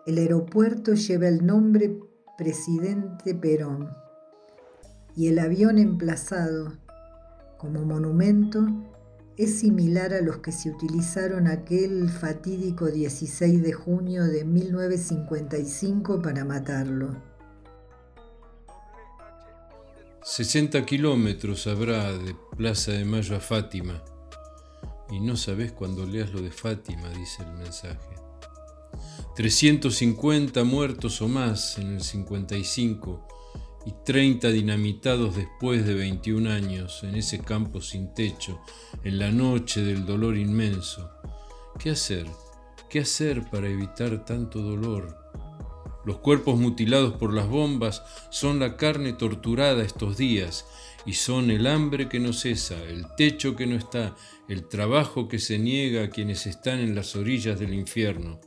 el aeropuerto lleva el nombre Presidente Perón y el avión emplazado como monumento es similar a los que se utilizaron aquel fatídico 16 de junio de 1955 para matarlo. 60 kilómetros habrá de Plaza de Mayo a Fátima. Y no sabes cuando leas lo de Fátima, dice el mensaje. 350 muertos o más en el 55 y 30 dinamitados después de 21 años en ese campo sin techo, en la noche del dolor inmenso. ¿Qué hacer? ¿Qué hacer para evitar tanto dolor? Los cuerpos mutilados por las bombas son la carne torturada estos días y son el hambre que no cesa, el techo que no está, el trabajo que se niega a quienes están en las orillas del infierno.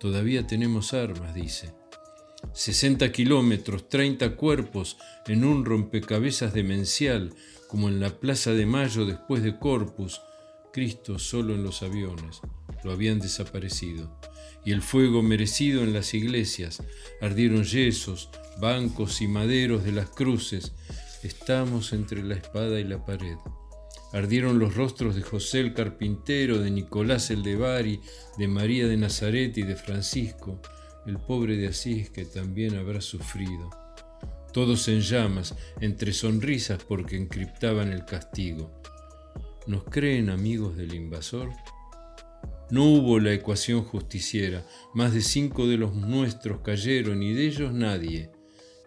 Todavía tenemos armas, dice. 60 kilómetros, 30 cuerpos en un rompecabezas demencial, como en la Plaza de Mayo después de Corpus, Cristo solo en los aviones, lo habían desaparecido. Y el fuego merecido en las iglesias, ardieron yesos, bancos y maderos de las cruces, estamos entre la espada y la pared. Ardieron los rostros de José el carpintero, de Nicolás el de Bari, de María de Nazaret y de Francisco, el pobre de Asís que también habrá sufrido. Todos en llamas, entre sonrisas porque encriptaban el castigo. ¿Nos creen amigos del invasor? No hubo la ecuación justiciera, más de cinco de los nuestros cayeron y de ellos nadie.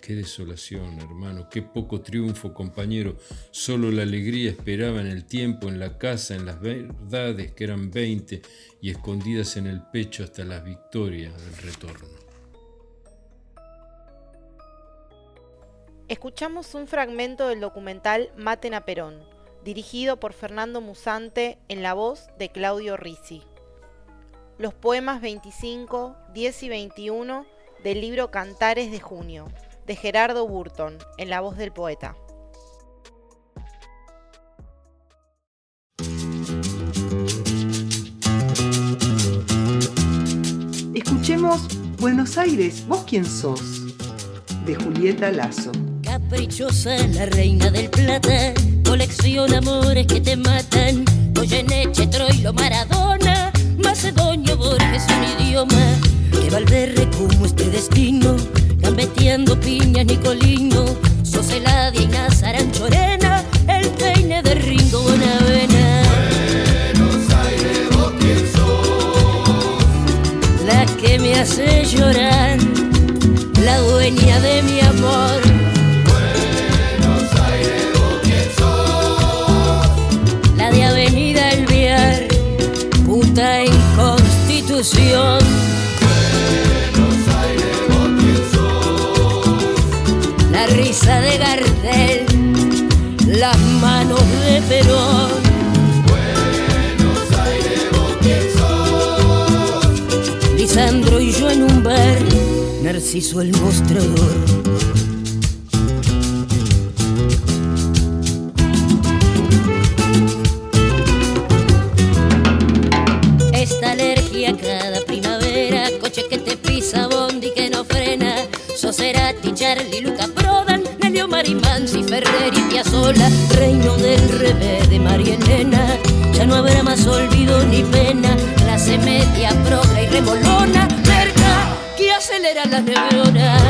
Qué desolación, hermano, qué poco triunfo, compañero. Solo la alegría esperaba en el tiempo, en la casa, en las verdades que eran veinte y escondidas en el pecho hasta las victorias del retorno. Escuchamos un fragmento del documental Maten a Perón, dirigido por Fernando Musante en la voz de Claudio Risi. Los poemas 25, 10 y 21 del libro Cantares de Junio, de Gerardo Burton, en la voz del poeta. Escuchemos Buenos Aires, ¿vos quién sos? De Julieta Lazo. Caprichosa, la reina del plata, colecciona amores que te matan. Goyeneche, Troilo, Maradona, Macedonio, Borges, un idioma que Valverde como este destino gambeteando piñas Nicolino, Soseladia y Nazaranchorena, el peine de Ringo Bonavena. Buenos Aires, vos quién sos, la que me hace llorar, la dueña de mi amor. Buenos Aires, vos quién sos, la de Avenida Elviar, punta en Constitución. Perón. Buenos Aires, vos quién sos. Lisandro y yo en un bar, Narciso el mostrador. Esta alergia cada primavera, coche que te pisa, bondi que no frena, Soserati, Charlie, Luca Prodan, Nelio Marimansi, Ferrer y Piazzolla, reino del revés de María Elena. Ya no habrá más olvido ni pena, clase media, progra y remolona, merca que acelera las neuronas.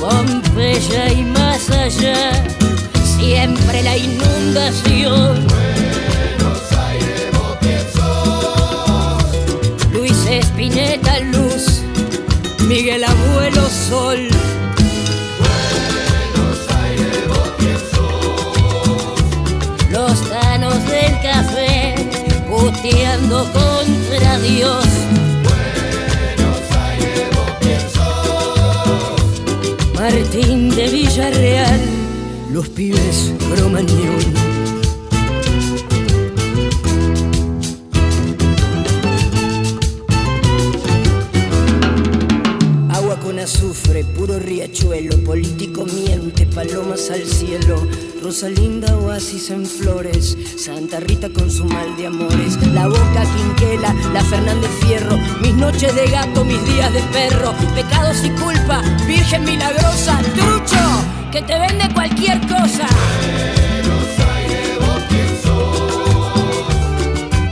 Pompeya y más allá, siempre la inundación. Luis Espineta Luz, Miguel Abuelo Sol, Buenos Aires, vos quién sos. los tanos del café, puteando contra Dios. Buenos Aires, vos quién sos. Martín de Villarreal, los pibes cromañón. Riachuelo, político miente, palomas al cielo, Rosalinda oasis en flores, Santa Rita con su mal de amores, la boca quinquela, la Fernández Fierro, mis noches de gato, mis días de perro, pecados y culpa, Virgen milagrosa, trucho, que te vende cualquier cosa.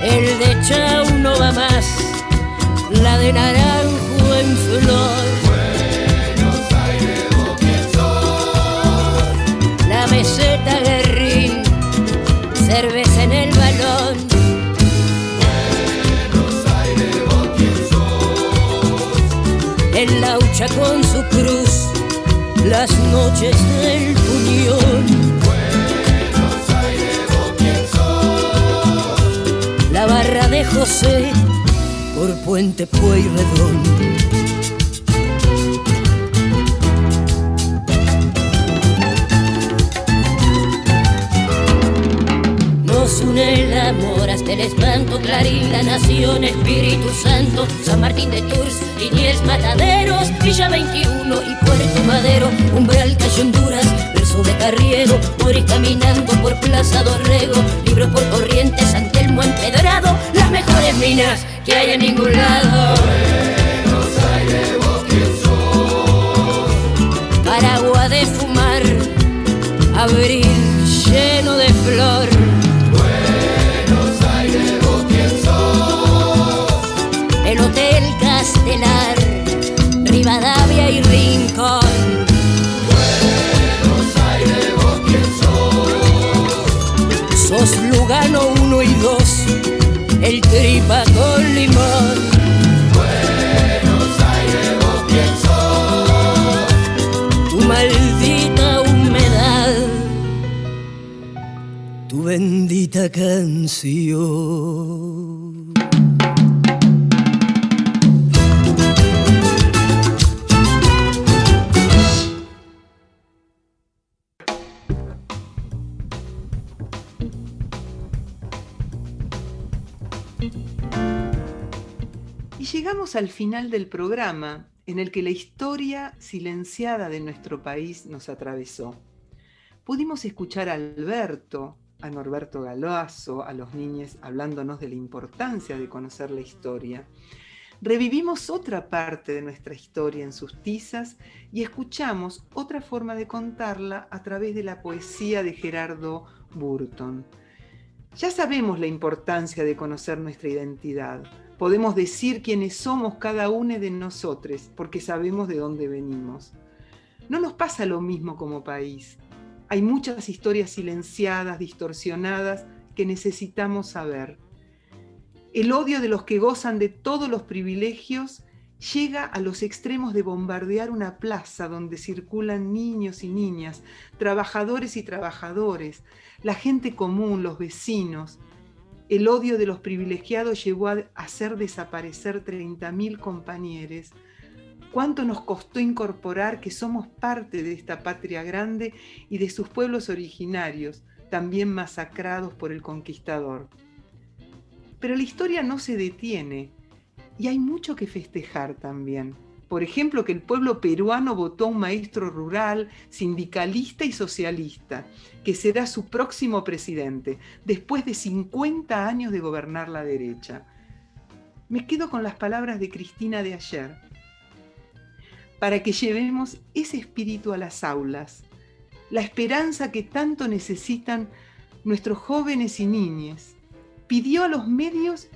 El de Chau no va más, la de naranjo en flor. Meseta guerrín, cerveza en el balón. El laucha con su cruz, las noches del puñón. La barra de José por Puente Pueyrredón. Nos une el amor hasta el espanto, Clarín, la nación, Espíritu Santo, San Martín de Tours, Liniers, Mataderos, Villa 21 y Puerto Madero, Umbral, Cayo Honduras, verso de Carriero, Moris caminando por Plaza Dorrego, libros por Corrientes, San Telmo empedrado, las mejores minas que hay en ningún lado. Aragua de fumar, abril lleno de flor. 1 y 2, el tripa con limón. Tu maldita humedad, tu bendita canción. Al final del programa en el que la historia silenciada de nuestro país nos atravesó. Pudimos escuchar a Alberto, a Norberto Galoazo, a los niños hablándonos de la importancia de conocer la historia. Revivimos otra parte de nuestra historia en sus tizas y escuchamos otra forma de contarla a través de la poesía de Gerardo Burton. Ya sabemos la importancia de conocer nuestra identidad. Podemos decir quiénes somos cada uno de nosotros porque sabemos de dónde venimos. No nos pasa lo mismo como país. Hay muchas historias silenciadas, distorsionadas, que necesitamos saber. El odio de los que gozan de todos los privilegios llega a los extremos de bombardear una plaza donde circulan niños y niñas, trabajadores y trabajadores, la gente común, los vecinos. El odio de los privilegiados llevó a hacer desaparecer 30.000 compañeros. ¿Cuánto nos costó incorporar que somos parte de esta patria grande y de sus pueblos originarios, también masacrados por el conquistador? Pero la historia no se detiene y hay mucho que festejar también. Por ejemplo, que el pueblo peruano votó a un maestro rural, sindicalista y socialista, que será su próximo presidente, después de 50 años de gobernar la derecha. Me quedo con las palabras de Cristina de ayer, para que llevemos ese espíritu a las aulas, la esperanza que tanto necesitan nuestros jóvenes y niñas. Pidió a los medios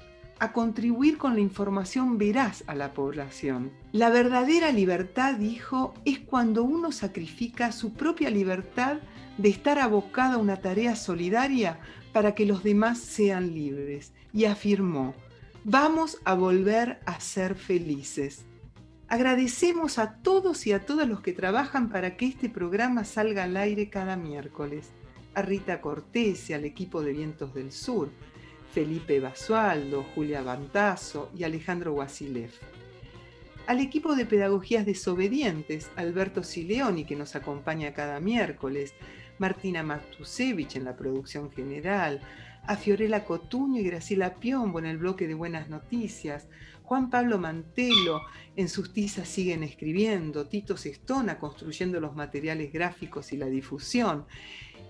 a contribuir con la información veraz a la población. La verdadera libertad, dijo, es cuando uno sacrifica su propia libertad de estar abocado a una tarea solidaria para que los demás sean libres. Y afirmó, vamos a volver a ser felices. Agradecemos a todos y a todas los que trabajan para que este programa salga al aire cada miércoles. A Rita Cortés y al equipo de Vientos del Sur, Felipe Basualdo, Julia Bantazo y Alejandro Wasilev. Al equipo de Pedagogías Desobedientes, Alberto Sileoni, que nos acompaña cada miércoles, Martina Matusevich en la producción general, a Fiorella Cotuño y Graciela Piombo en el bloque de Buenas Noticias, Juan Pablo Mantelo en sus tizas siguen escribiendo, Tito Sestona construyendo los materiales gráficos y la difusión.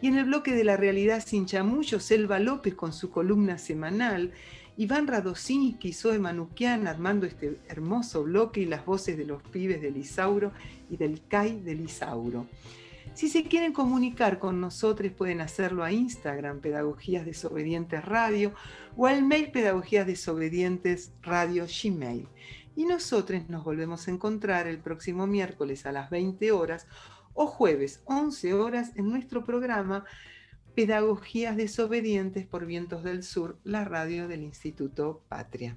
Y en el bloque de la realidad sin chamullos, Selva López con su columna semanal, Iván Radosinski Zoe Manuquian armando este hermoso bloque y las voces de los pibes del Isauro y del CAI del Isauro. Si se quieren comunicar con nosotros pueden hacerlo a Instagram, Pedagogías Desobedientes Radio, o al mail Pedagogías Desobedientes Radio Gmail. Y nosotros nos volvemos a encontrar el próximo miércoles a las 20 horas o jueves 11 horas en nuestro programa Pedagogías desobedientes por vientos del sur, la radio del Instituto Patria.